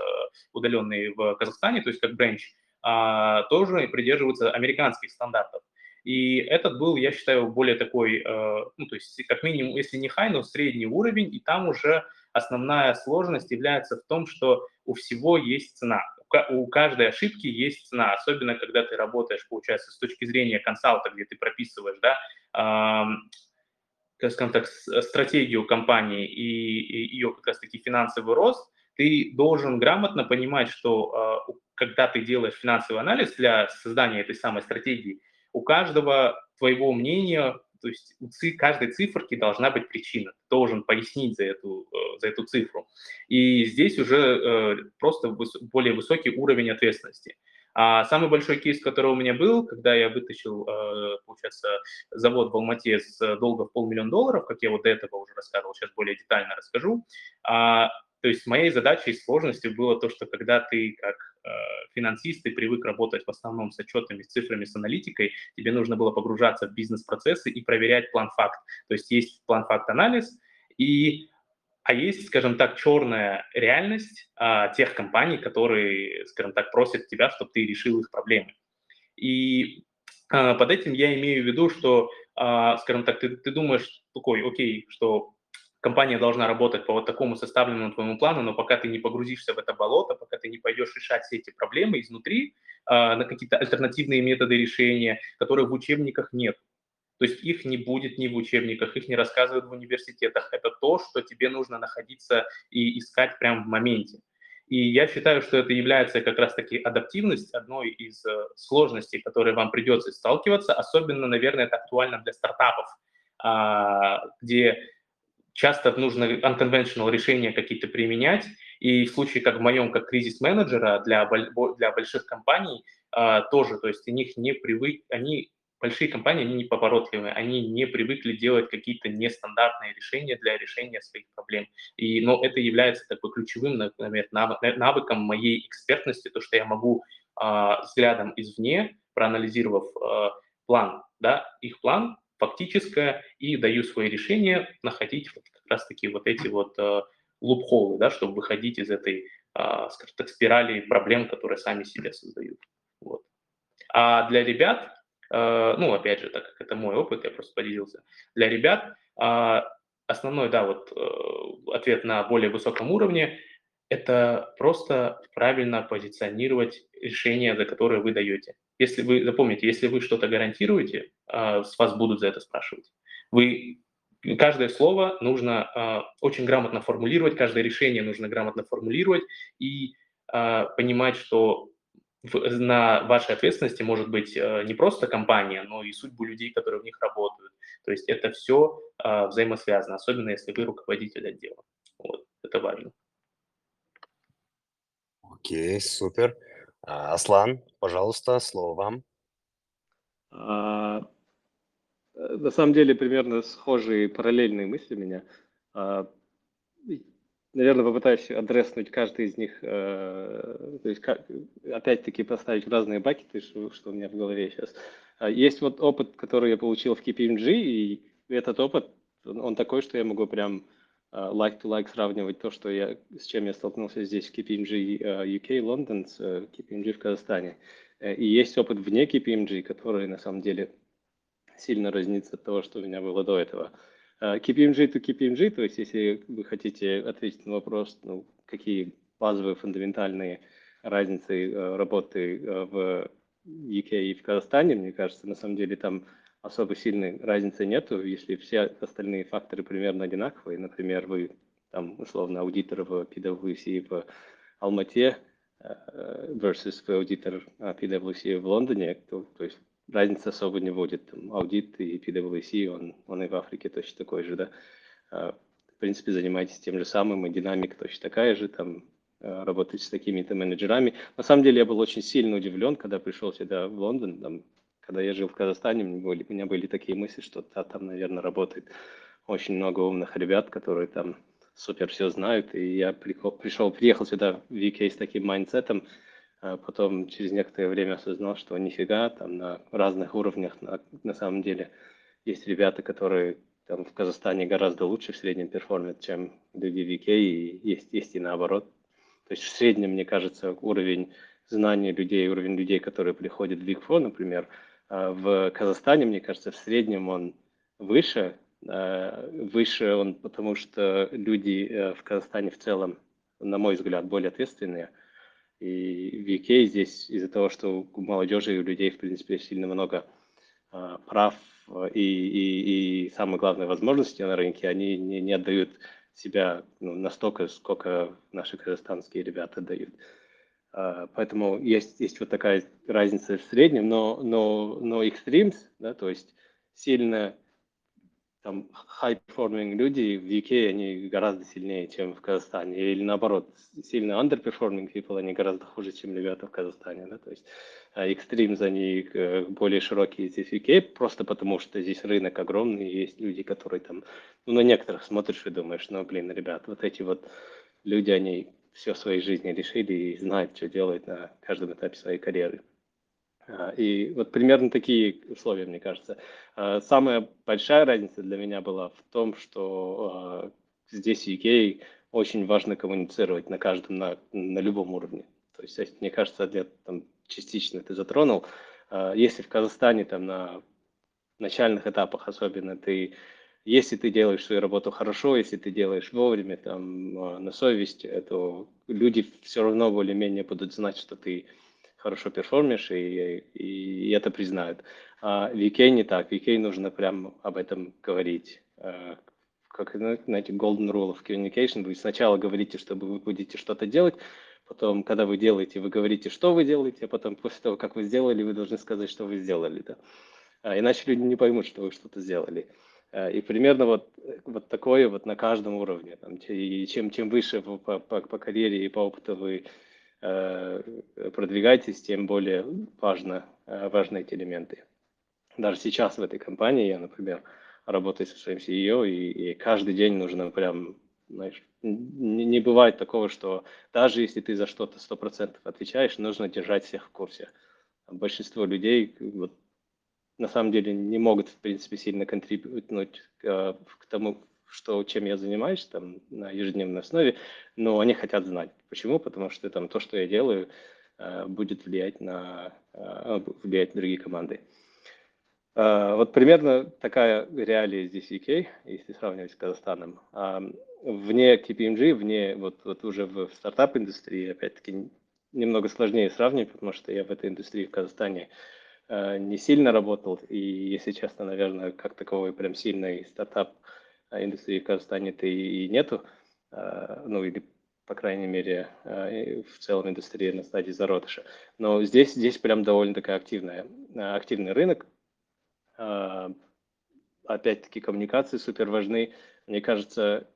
Speaker 2: удаленный в Казахстане, то есть как бренч, а, тоже придерживаются американских стандартов. И этот был, я считаю, более такой, ну, то есть как минимум, если не хай, но средний уровень, и там уже основная сложность является в том, что у всего есть цена. У каждой ошибки есть цена, особенно когда ты работаешь, получается, с точки зрения консалта, где ты прописываешь, да, скажем так, стратегию компании и, и ее как раз-таки финансовый рост, ты должен грамотно понимать, что э, когда ты делаешь финансовый анализ для создания этой самой стратегии, у каждого твоего мнения то есть у каждой циферки должна быть причина. Ты должен пояснить за эту, э, за эту цифру. И здесь уже э, просто более высокий уровень ответственности. А самый большой кейс, который у меня был, когда я вытащил, э, получается, завод в Алмате с долга в полмиллиона долларов, как я вот до этого уже рассказывал, сейчас более детально расскажу, а, то есть моей задачей и сложностью было то, что когда ты как э, финансист, ты привык работать в основном с отчетами, с цифрами, с аналитикой, тебе нужно было погружаться в бизнес-процессы и проверять план-факт. То есть есть план-факт-анализ, и, а есть, скажем так, черная реальность э, тех компаний, которые, скажем так, просят тебя, чтобы ты решил их проблемы. И э, под этим я имею в виду, что, э, скажем так, ты, ты думаешь такой, окей, что компания должна работать по вот такому составленному твоему плану, но пока ты не погрузишься в это болото, пока ты не пойдешь решать все эти проблемы изнутри, э, на какие-то альтернативные методы решения, которые в учебниках нет. То есть их не будет ни в учебниках, их не рассказывают в университетах. Это то, что тебе нужно находиться и искать прямо в моменте. И я считаю, что это является как раз-таки адаптивность одной из э, сложностей, которые вам придется сталкиваться. Особенно, наверное, это актуально для стартапов, а, где часто нужно unconventional решения какие-то применять, и в случае, как в моем, как кризис-менеджера для, для больших компаний, а, тоже, то есть у них не привык, они, большие компании, они не поворотливые, они не привыкли делать какие-то нестандартные решения для решения своих проблем. И, но это является такой ключевым, например, навыком моей экспертности, то, что я могу а, взглядом извне, проанализировав а, план, да, их план, фактическое и даю свои решения находить вот как раз-таки вот эти вот э, лупхолы, да, чтобы выходить из этой, а, скажем так, спирали проблем, которые сами себе создают. Вот. А для ребят, э, ну, опять же, так как это мой опыт, я просто поделился, для ребят а, основной, да, вот э, ответ на более высоком уровне – это просто правильно позиционировать решения, за которые вы даете. Если вы, запомните, если вы что-то гарантируете, а, с вас будут за это спрашивать. Вы каждое слово нужно э, очень грамотно формулировать, каждое решение нужно грамотно формулировать и э, понимать, что на вашей ответственности может быть э, не просто компания, но и судьбу людей, которые в них работают. То есть это все э, взаимосвязано, особенно если вы руководитель отдела. Вот, это важно.
Speaker 1: Окей, супер. А, Аслан, пожалуйста, слово вам.
Speaker 3: А, Э, на самом деле примерно схожие параллельные мысли у меня. А, наверное, попытаюсь адреснуть каждый из них, э, то есть опять-таки поставить в разные бакеты, что, что у меня в голове сейчас. А, есть вот опыт, который я получил в KPMG, и этот опыт, он такой, что я могу прям like-to-like -like сравнивать то, что я, с чем я столкнулся здесь в KPMG UK Лондон с KPMG в Казахстане. Э, и есть опыт вне KPMG, который на самом деле сильно разнится от того, что у меня было до этого. KPMG to KPMG, то есть если вы хотите ответить на вопрос, ну, какие базовые фундаментальные разницы э, работы э, в UK и в Казахстане, мне кажется, на самом деле там особо сильной разницы нету, если все остальные факторы примерно одинаковые. Например, вы там условно аудитор в PwC в Алмате э, versus аудитор PwC в Лондоне, то, то есть разницы особо не. Там, аудит и PwC, он, он и в Африке точно такой же, да. А, в принципе, занимаетесь тем же самым, и динамика точно такая же, там, а, работаете с такими-то менеджерами. На самом деле, я был очень сильно удивлен, когда пришел сюда в Лондон, там, когда я жил в Казахстане, у меня были, у меня были такие мысли, что да, там, наверное, работает очень много умных ребят, которые там супер все знают, и я пришел, приехал сюда в UK с таким mindset ом, потом через некоторое время осознал, что нифига, там на разных уровнях на, на самом деле есть ребята, которые там в Казахстане гораздо лучше в среднем perform ят, чем люди в UK, и есть, есть и наоборот. То есть в среднем, мне кажется, уровень знаний людей, уровень людей, которые приходят в Big Four, например, а в Казахстане, мне кажется, в среднем он выше, а выше он, потому что люди э, в Казахстане в целом, на мой взгляд, более ответственные, и в UK здесь из-за того, что у молодежи и у людей, в принципе, сильно много э, прав и, и, и, самое главное, возможности на рынке, они не, не отдают себя ну, настолько, сколько наши казахстанские ребята дают. Uh, поэтому есть, есть вот такая разница в среднем, но, но, но extremes, да, то есть сильно там high-performing люди в UK, они гораздо сильнее, чем в Казахстане. Или наоборот, сильно underperforming people, они гораздо хуже, чем ребята в Казахстане. Да? То есть extremes, они э, более широкие здесь в UK, просто потому что здесь рынок огромный, и есть люди, которые там, ну, на некоторых смотришь и думаешь, ну, блин, ребят, вот эти вот люди, они все в своей жизни решили и знают, что делать на каждом этапе своей карьеры. А, и вот примерно такие условия, мне кажется. А, самая большая разница для меня была в том, что а, здесь в UK очень важно коммуницировать на каждом, на, на любом уровне. То есть, мне кажется, для, там, частично ты затронул. Если в Казахстане там на начальных этапах особенно ты если ты делаешь свою работу хорошо, если ты делаешь вовремя, там, на совесть, то люди все равно более-менее будут знать, что ты хорошо перформишь, и, и, и это признают. А в не так. В нужно прям об этом говорить. А, как, ну, знаете, golden rule of communication. Вы сначала говорите, что вы будете что-то делать, потом, когда вы делаете, вы говорите, что вы делаете, а потом, после того, как вы сделали, вы должны сказать, что вы сделали. Да? А, иначе люди не поймут, что вы что-то сделали. А, и примерно вот, вот такое вот на каждом уровне. Там, и чем, чем выше по, по, по карьере и по опыту вы продвигайтесь, тем более важно, э, важны эти элементы. Даже сейчас в этой компании я, например, работаю со своим CEO, и, и каждый день нужно прям, знаешь, не, не бывает такого, что даже если ты за что-то сто процентов отвечаешь, нужно держать всех в курсе. Большинство людей вот, на самом деле не могут, в принципе, сильно контрибутнуть к, э, к тому, что, чем я занимаюсь там на ежедневной основе, но они хотят знать. Почему? Потому что там то, что я делаю, э, будет влиять на, э, влиять на другие команды. Э, вот примерно такая реалия здесь UK, если сравнивать с Казахстаном. Вне KPMG, вне вот, вот уже в стартап-индустрии, опять-таки, немного сложнее сравнивать, потому что я в этой индустрии в Казахстане не сильно работал, и, если честно, наверное, как таковой прям сильной стартап а индустрии в Казахстане-то и нету, а, ну или по крайней мере, а, в целом индустрия на стадии зародыша. Но здесь, здесь прям довольно такая активная, активный рынок. Опять-таки коммуникации супер важны. Мне кажется,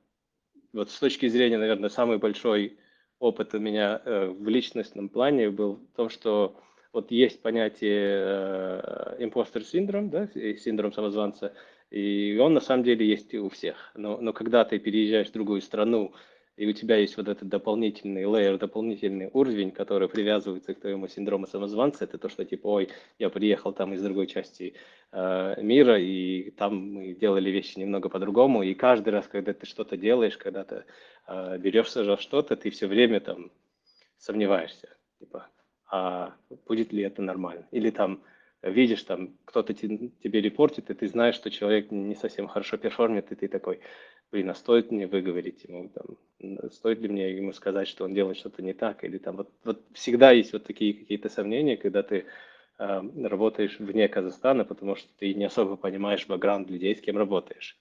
Speaker 3: вот с точки зрения, наверное, самый большой опыт у меня э, в личностном плане был в том, что вот есть понятие э, импостер синдром, да, синдром самозванца, и он на самом деле есть у всех. Но, но когда ты переезжаешь в другую страну, и у тебя есть вот этот дополнительный лейер, дополнительный уровень, который привязывается к твоему синдрому самозванца, это то, что типа, ой, я приехал там из другой части э, мира, и там мы делали вещи немного по-другому, и каждый раз, когда ты что-то делаешь, когда ты э, берешься за что-то, ты все время там сомневаешься, типа, а будет ли это нормально? Или там видишь, там кто-то тебе репортит, и ты знаешь, что человек не совсем хорошо перформит, и ты такой, блин, а стоит мне выговорить ему, там, стоит ли мне ему сказать, что он делает что-то не так, или там, вот, вот всегда есть вот такие какие-то сомнения, когда ты э, работаешь вне Казахстана, потому что ты не особо понимаешь бэкграунд людей, с кем работаешь.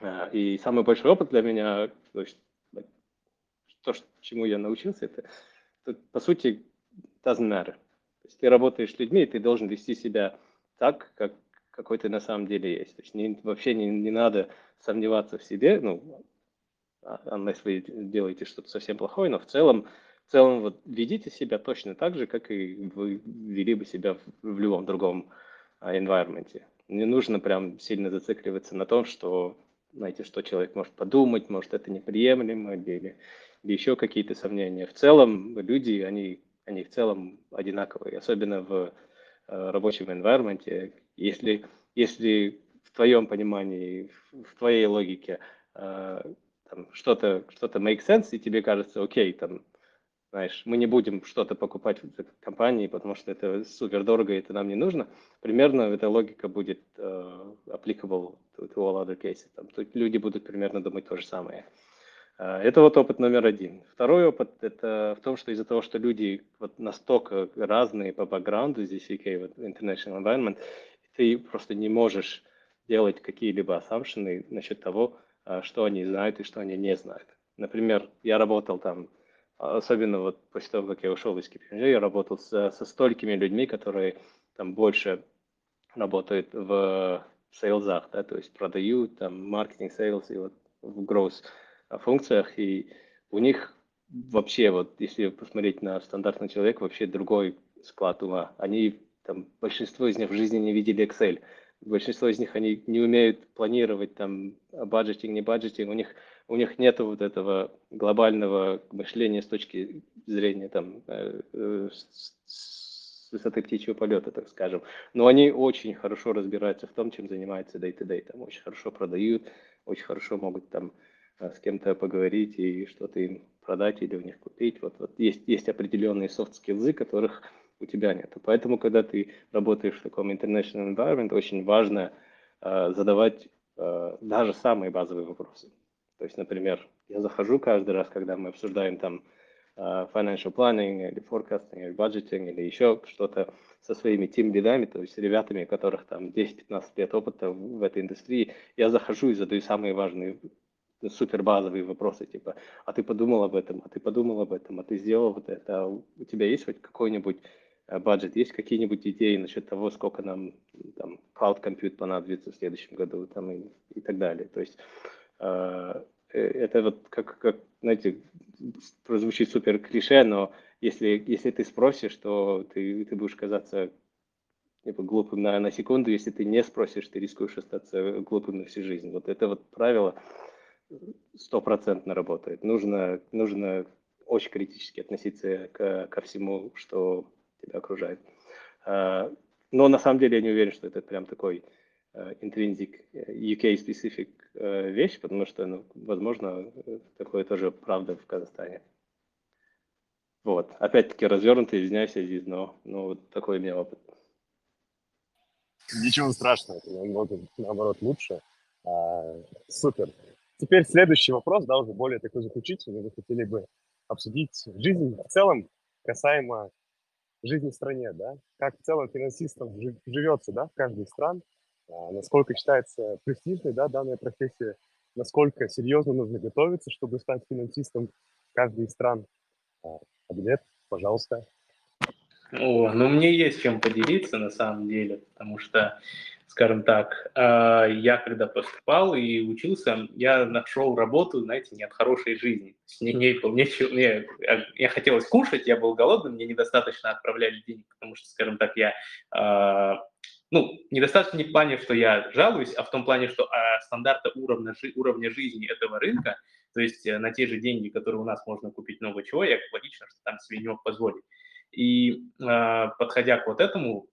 Speaker 3: Э, и самый большой опыт для меня, то, есть, то чему я научился, это, это по сути, doesn't matter есть ты работаешь с людьми, и ты должен вести себя так, как какой ты на самом деле есть. То есть не, вообще не, не надо сомневаться в себе, ну, а, unless вы делаете что-то совсем плохое, но в целом, в целом вот ведите себя точно так же, как и вы вели бы себя в, в любом другом а, environment. Не нужно прям сильно зацикливаться на том, что, знаете, что человек может подумать, может это неприемлемо или, или еще какие-то сомнения. В целом люди, они они в целом одинаковые, особенно в э, рабочем environment. Если, если в твоем понимании, в твоей логике э, что-то что make sense, и тебе кажется, окей, там, знаешь, мы не будем что-то покупать в компании, потому что это супер дорого, и это нам не нужно, примерно эта логика будет uh, applicable to, to all other cases. Там, люди будут примерно думать то же самое. Uh, это вот опыт номер один. Второй опыт – это в том, что из-за того, что люди вот настолько разные по бэкграунду, здесь UK, вот International Environment, ты просто не можешь делать какие-либо ассампшены насчет того, а, что они знают и что они не знают. Например, я работал там, особенно вот после того, как я ушел из KPMG, я работал со, со столькими людьми, которые там больше работают в sales ах, да, то есть продают, там, маркетинг, sales и вот в growth функциях, и у них вообще, вот если посмотреть на стандартный человек, вообще другой склад ума. Они, там, большинство из них в жизни не видели Excel. Большинство из них, они не умеют планировать, там, budgeting, не budgeting. У них, у них нет вот этого глобального мышления с точки зрения, там, э, э, с высоты птичьего полета, так скажем. Но они очень хорошо разбираются в том, чем занимается day-to-day. Там очень хорошо продают, очень хорошо могут там с кем-то поговорить и что-то им продать или у них купить. Вот, вот есть, есть определенные софт-скиллзы, которых у тебя нет. Поэтому, когда ты работаешь в таком international environment, очень важно э, задавать э, даже самые базовые вопросы. То есть, например, я захожу каждый раз, когда мы обсуждаем там financial planning или forecasting или budgeting или еще что-то со своими тим-лидами, то есть ребятами, у которых там 10-15 лет опыта в этой индустрии, я захожу и задаю самые важные супер базовые вопросы, типа, а ты подумал об этом, а ты подумал об этом, а ты сделал вот это, а у тебя есть хоть какой-нибудь э, бюджет, есть какие-нибудь идеи насчет того, сколько нам там cloud compute понадобится в следующем году там, и, и так далее. То есть э, э это вот как, как, знаете, прозвучит супер клише, но если, если ты спросишь, то ты, ты будешь казаться типа, глупым на, на секунду, если ты не спросишь, ты рискуешь остаться глупым на всю жизнь. Вот это вот правило, стопроцентно работает. Нужно, нужно очень критически относиться к, ко всему, что тебя окружает. А, но на самом деле я не уверен, что это прям такой intrinsic UK-specific вещь, потому что, ну, возможно, такое тоже правда в Казахстане. Вот. Опять-таки развернутый, извиняюсь, Азиз, но ну, вот такой у меня опыт.
Speaker 1: Ничего страшного, наоборот, лучше. А, супер. Теперь следующий вопрос, да, уже более такой заключительный. Вы хотели бы обсудить жизнь в целом касаемо жизни в стране, да? Как в целом финансистам живется, да, в каждой из стран? А, насколько считается престижной, да, данная профессия? Насколько серьезно нужно готовиться, чтобы стать финансистом в каждой из стран? Абилет, пожалуйста.
Speaker 2: О, ну мне есть чем поделиться на самом деле, потому что, скажем так, а, я когда поступал и учился, я нашел работу, знаете, не от хорошей жизни. Не, не, мне, мне, я хотелось кушать, я был голодным, мне недостаточно отправляли денег, потому что, скажем так, я а, ну, недостаточно не в плане, что я жалуюсь, а в том плане, что а, стандарта уровня, уровня жизни этого рынка, то есть э, на те же деньги, которые у нас можно купить много чего, я логично, что там себе не. И подходя к вот этому,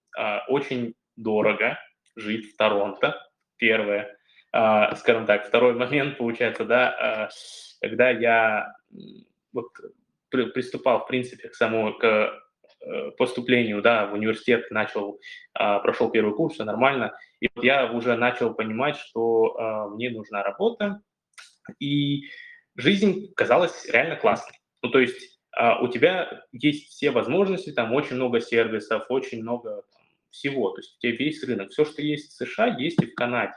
Speaker 2: очень дорого жить в Торонто, первое. Э, скажем так, второй момент получается, да, э, когда я вот при, приступал, в принципе, к самому, к э, поступлению, да, в университет, начал, э, прошел первый курс, все нормально, и вот я уже начал понимать, что мне нужна работа, и жизнь казалась реально классной. Ну, то есть а, у тебя есть все возможности, там очень много сервисов, очень много всего. То есть у тебя весь рынок. Все, что есть в США, есть и в Канаде.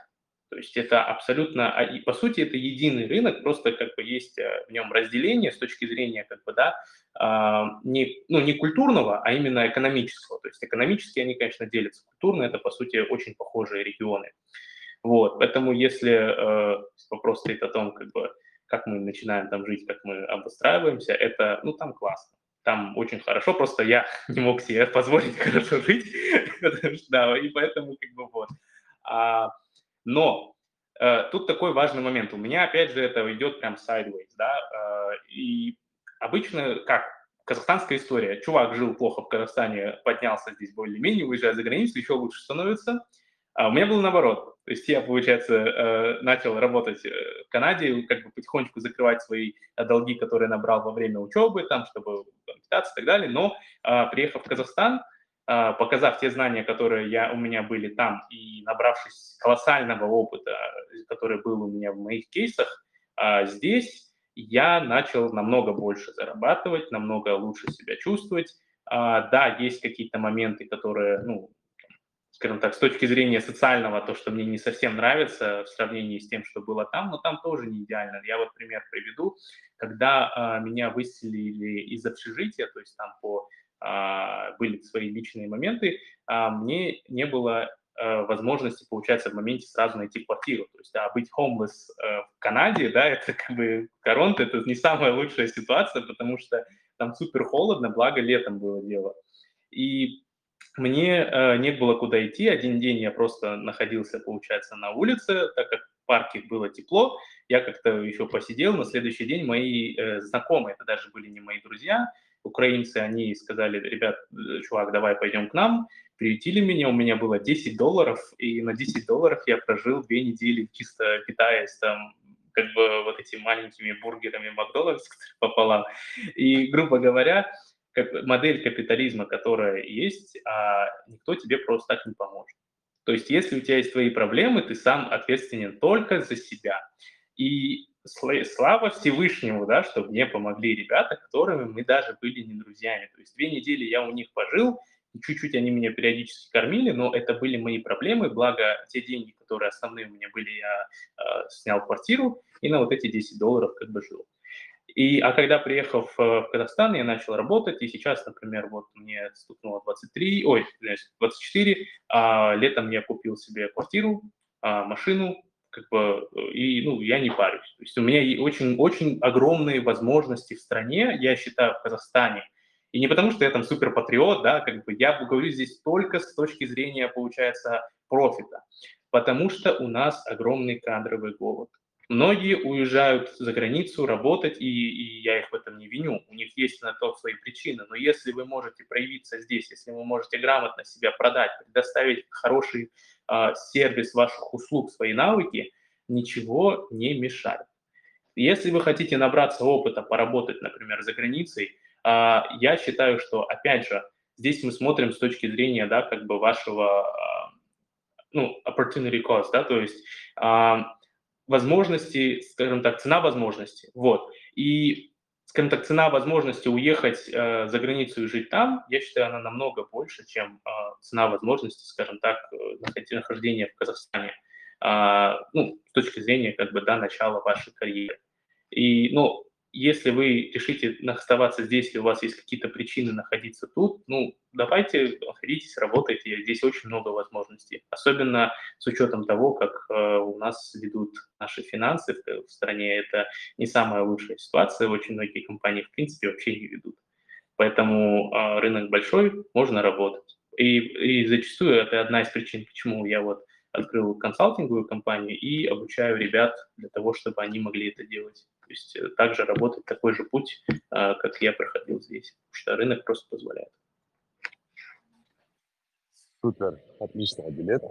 Speaker 2: То есть это абсолютно, а, и по сути это единый рынок, просто как бы есть э, в нем разделение с точки зрения как бы, да, а, не, ну, не культурного, а именно экономического. То есть экономически они, конечно, делятся. Культурно это, по сути, очень похожие регионы. Вот, поэтому если э, вопрос стоит о том, как бы, как мы начинаем там жить, как мы обустраиваемся, это, ну, там классно. Там очень хорошо, просто я не мог себе позволить хорошо жить, да, и поэтому как бы вот. А, но э, тут такой важный момент. У меня, опять же, это идет прям sideways, да, э, и обычно как? Казахстанская история. Чувак жил плохо в Казахстане, поднялся здесь более-менее, уезжает за границу, еще лучше становится. А у меня было наоборот. То есть я, получается, э, начал работать э, в Канаде, как бы потихонечку закрывать свои э, долги, которые набрал во время учебы, там, чтобы питаться и так далее. Но приехав в Казахстан, показав те знания, которые я, у меня были там, и набравшись колоссального опыта, который был у меня в моих кейсах, здесь я начал намного больше зарабатывать, намного лучше себя чувствовать. Да, есть какие-то моменты, которые, ну, скажем так, с точки зрения социального, то, что мне не совсем нравится в сравнении с тем, что было там, но там тоже не идеально. Я вот пример приведу. Когда а, меня выселили из общежития, то есть там по, а, были свои личные моменты, а, мне не было а, возможности, получается, в моменте сразу найти квартиру. То есть, да, быть homeless э, в Канаде, да, это как бы Торонто, это не самая лучшая ситуация, потому что там супер холодно, благо летом было дело. И мне э, не было куда идти. Один день я просто находился, получается, на улице, так как в парке было тепло. Я как-то еще посидел. На следующий день мои э, знакомые, это даже были не мои друзья, украинцы, они сказали, ребят, э, чувак, давай пойдем к нам. Приютили меня, у меня было 10 долларов, и на 10 долларов я прожил две недели, чисто питаясь там как бы вот этими маленькими бургерами Макдональдс пополам. И, грубо говоря, модель капитализма, которая есть, а никто тебе просто так не поможет. То есть если у тебя есть твои проблемы, ты сам ответственен только за себя. И слава Всевышнему, да, что мне помогли ребята, которыми мы даже были не друзьями. То есть две недели я у них пожил, чуть-чуть они меня периодически кормили, но это были мои проблемы, благо те деньги, которые основные у меня были, я э, снял квартиру и на вот эти 10 долларов как бы жил. И, а когда приехал в, Казахстан, я начал работать, и сейчас, например, вот мне стукнуло 23, ой, 24, а летом я купил себе квартиру, а, машину, как бы, и, ну, я не парюсь. То есть у меня очень-очень огромные возможности в стране, я считаю, в Казахстане. И не потому, что я там супер патриот, да, как бы я говорю здесь только с точки зрения, получается, профита. Потому что у нас огромный кадровый голод. Многие уезжают за границу работать, и, и я их в этом не виню. У них есть на то свои причины. Но если вы можете проявиться здесь, если вы можете грамотно себя продать, предоставить хороший э, сервис ваших услуг, свои навыки, ничего не мешает. Если вы хотите набраться опыта, поработать, например, за границей, э, я считаю, что, опять же, здесь мы смотрим с точки зрения, да, как бы вашего, э, ну, opportunity cost, да, то есть э, возможности, скажем так, цена возможности. Вот. И, скажем так, цена возможности уехать э, за границу и жить там, я считаю, она намного больше, чем э, цена возможности, скажем так, э, нахождения в Казахстане. Э, ну, с точки зрения, как бы, да, начала вашей карьеры. И, ну, если вы решите оставаться здесь, и у вас есть какие-то причины находиться тут, ну, давайте, находитесь, работайте, здесь очень много возможностей. Особенно с учетом того, как э, у нас ведут наши финансы в, в стране, это не самая лучшая ситуация, очень многие компании, в принципе, вообще не ведут. Поэтому э, рынок большой, можно работать. И, и зачастую это одна из причин, почему я вот открыл консалтинговую компанию и обучаю ребят для того, чтобы они могли это делать. То есть э, также работать такой же путь, а, как я проходил здесь, потому что рынок просто позволяет.
Speaker 1: Супер, отличный билет.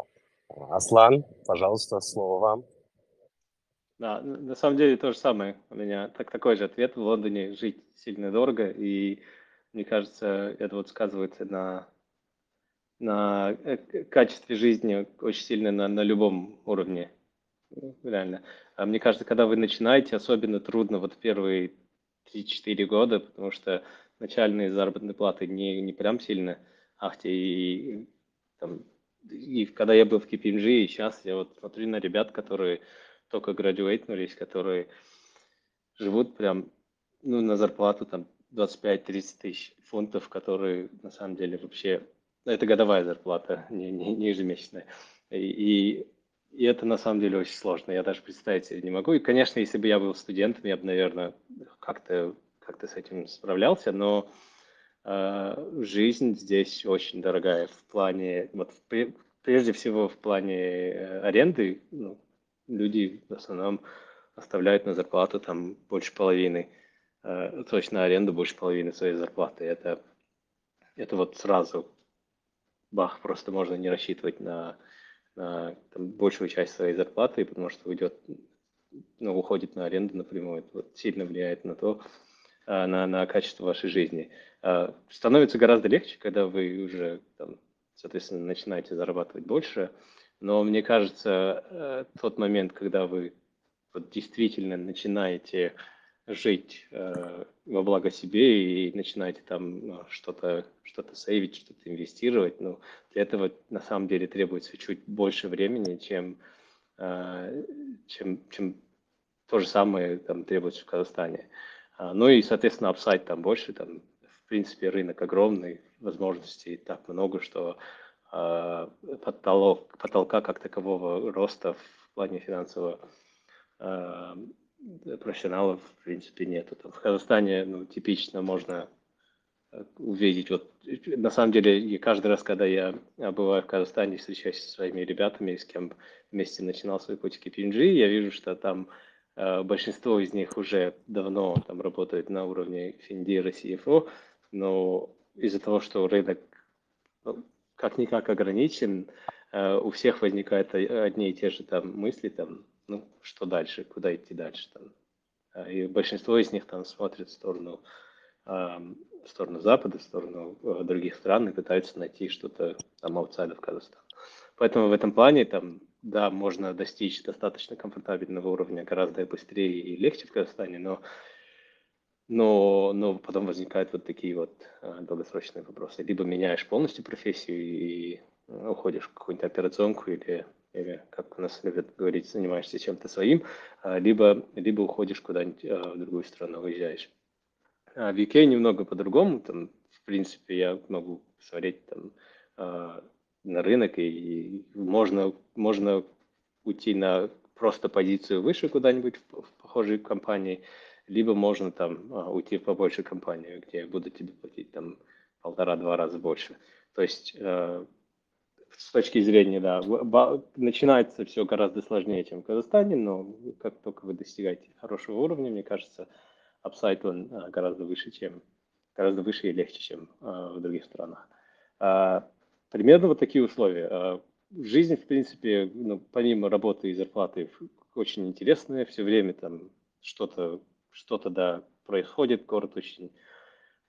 Speaker 1: Аслан, пожалуйста, слово вам.
Speaker 3: Да, на самом деле то же самое. У меня так, такой же ответ. В Лондоне жить сильно дорого, и мне кажется, это вот сказывается на, на э, качестве жизни очень сильно на, на любом уровне. Реально. А мне кажется, когда вы начинаете, особенно трудно вот первые 3-4 года, потому что начальные заработные платы не, не прям сильно ахте. И, там, и когда я был в KPMG, и сейчас я вот смотрю на ребят, которые только градуэйтнулись, которые живут прям ну, на зарплату там 25-30 тысяч фунтов, которые на самом деле вообще... Это годовая зарплата, не, не, не ежемесячная. И, и это на самом деле очень сложно, я даже представить себе не могу. И, конечно, если бы я был студентом, я бы, наверное, как-то как с этим справлялся, но э, жизнь здесь очень дорогая в плане, вот прежде всего в плане э, аренды, ну, люди в основном оставляют на зарплату там больше половины, э, точно аренду больше половины своей зарплаты. Это, это вот сразу, бах, просто можно не рассчитывать на там, большую часть своей зарплаты, потому что уйдет, ну, уходит на аренду напрямую. Это вот сильно влияет на то, а, на, на качество вашей жизни. А, становится гораздо легче, когда вы уже, там, соответственно, начинаете зарабатывать больше. Но мне кажется, э, тот момент, когда вы вот действительно начинаете жить э, во благо себе и начинаете там ну, что-то что-то сейвить, что-то инвестировать, ну, для этого на самом деле требуется чуть больше времени, чем, э, чем, чем то же самое там требуется в Казахстане. А, ну и, соответственно, апсайд там больше, там, в принципе, рынок огромный, возможностей так много, что э, потолок, потолка как такового роста в плане финансового профессионалов, в принципе, нету. Там в Казахстане, ну, типично можно э, увидеть, вот, на самом деле, и каждый раз, когда я бываю в Казахстане, встречаюсь со своими ребятами, с кем вместе начинал путь в KPMG, я вижу, что там э, большинство из них уже давно там работают на уровне Финдира, CFO, но из-за того, что рынок ну, как-никак ограничен, э, у всех возникают одни и те же там мысли, там, ну, что дальше, куда идти дальше. Там. А, и большинство из них там смотрят в сторону, в сторону Запада, в сторону э, других стран и пытаются найти что-то там outside of Казахстан. Поэтому в этом плане там, да, можно достичь достаточно комфортабельного уровня гораздо быстрее и легче в Казахстане, но но, но потом возникают вот такие вот а, долгосрочные вопросы. Либо меняешь полностью профессию и уходишь в какую-нибудь операционку или или, как у нас любят говорить, занимаешься чем-то своим, а, либо, либо уходишь куда-нибудь а, в другую страну, уезжаешь. А в UK немного по-другому, там, в принципе, я могу смотреть там, а, на рынок, и, можно, можно уйти на просто позицию выше куда-нибудь в, в похожей компании, либо можно там уйти в побольше компанию, где будут тебе платить там полтора-два раза больше. То есть с точки зрения, да, начинается все гораздо сложнее, чем в Казахстане, но как только вы достигаете хорошего уровня, мне кажется, апсайт он а, гораздо выше, чем гораздо выше и легче, чем а, в других странах. А, примерно вот такие условия. Жизнь, в принципе, ну, помимо работы и зарплаты, очень интересная, все время там что-то, что-то, да, происходит, город очень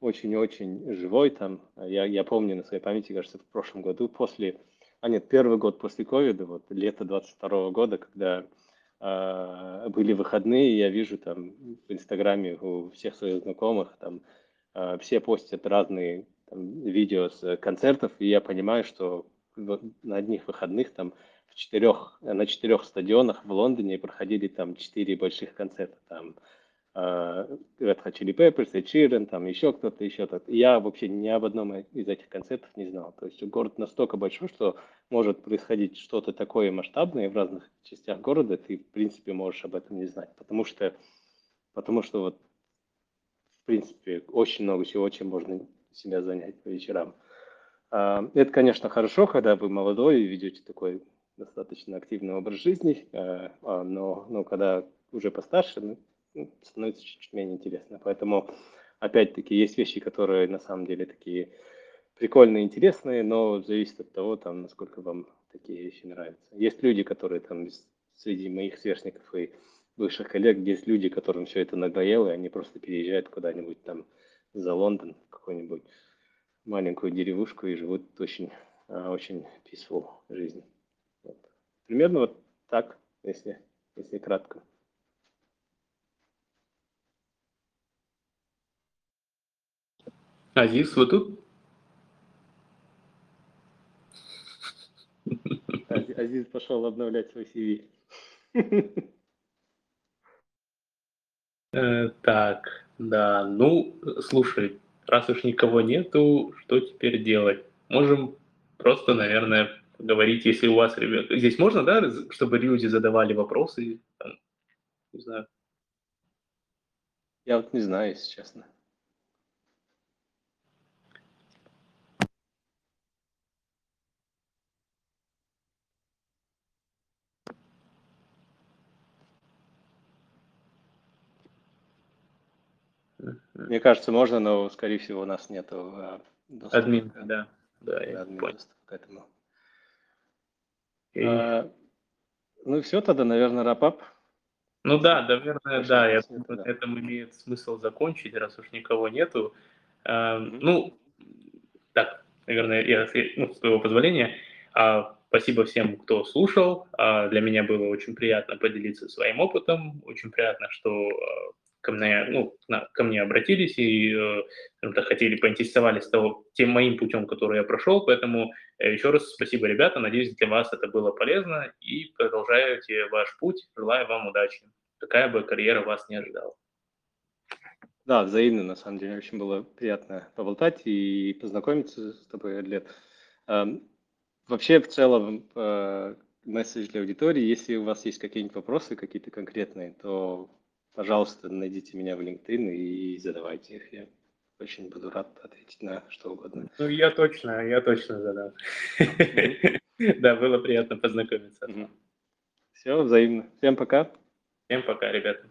Speaker 3: очень-очень живой там. Я, я помню на своей памяти, кажется, в прошлом году, после, а нет, первый год после ковида, вот лето 22 года, когда э, были выходные, я вижу там в Инстаграме у всех своих знакомых, там э, все постят разные там, видео с концертов, и я понимаю, что на одних выходных там в четырех, на четырех стадионах в Лондоне проходили там четыре больших концерта. Там Red Hot Chili Peppers, Ed Sheeran, там еще кто-то, еще кто-то. Я вообще ни об одном из этих концертов не знал. То есть город настолько большой, что может происходить что-то такое масштабное в разных частях города, ты, в принципе, можешь об этом не знать. Потому что, потому что вот, в принципе, очень много всего, чем можно себя занять по вечерам. А, это, конечно, хорошо, когда вы молодой и ведете такой достаточно активный образ жизни, а, а, но, но когда уже постарше, ну, становится чуть-чуть менее интересно. Поэтому, опять-таки, есть вещи, которые на самом деле такие прикольные, интересные, но зависит от того, там, насколько вам такие вещи нравятся. Есть люди, которые там среди моих сверстников и бывших коллег, есть люди, которым все это надоело, и они просто переезжают куда-нибудь там за Лондон, какую-нибудь маленькую деревушку и живут очень, а, очень peaceful жизнь. Вот. Примерно вот так, если, если кратко.
Speaker 2: Азиз, вы тут?
Speaker 3: Азиз пошел обновлять свой CV.
Speaker 2: Э, так, да, ну, слушай, раз уж никого нету, что теперь делать? Можем просто, наверное, говорить, если у вас, ребят, здесь можно, да, чтобы люди задавали вопросы, там, не знаю.
Speaker 3: Я вот не знаю, если честно. Мне кажется, можно, но, скорее всего, у нас нет
Speaker 2: а, доступа. Админ, к, да. Да,
Speaker 3: я админ понял. к этому. И... А, ну все, тогда, наверное, рапап.
Speaker 2: Ну да, наверное, да, я, нет, да. этому имеет смысл закончить, раз уж никого нету. А, mm-hmm. Ну, так, наверное, я, ну, с твоего позволения, а, спасибо всем, кто слушал. А, для меня было очень приятно поделиться своим опытом, очень приятно, что а, ко мне, ну, на, ко мне обратились и э, хотели поинтересовались того, тем моим путем, который я прошел. Поэтому э, еще раз спасибо, ребята. Надеюсь, для вас это было полезно. И продолжайте ваш путь. Желаю вам удачи. Какая бы карьера вас не ожидала.
Speaker 3: Да, взаимно, на самом деле. Очень было приятно поболтать и познакомиться с тобой, Адлет. Эм, вообще, в целом, э, месседж для аудитории. Если у вас есть какие-нибудь вопросы, какие-то конкретные, то пожалуйста, найдите меня в LinkedIn и задавайте их. Я очень буду рад ответить на что угодно.
Speaker 2: Ну, я точно, я точно задам. Да, было приятно познакомиться.
Speaker 3: Все, взаимно. Всем пока.
Speaker 2: Всем пока, ребята.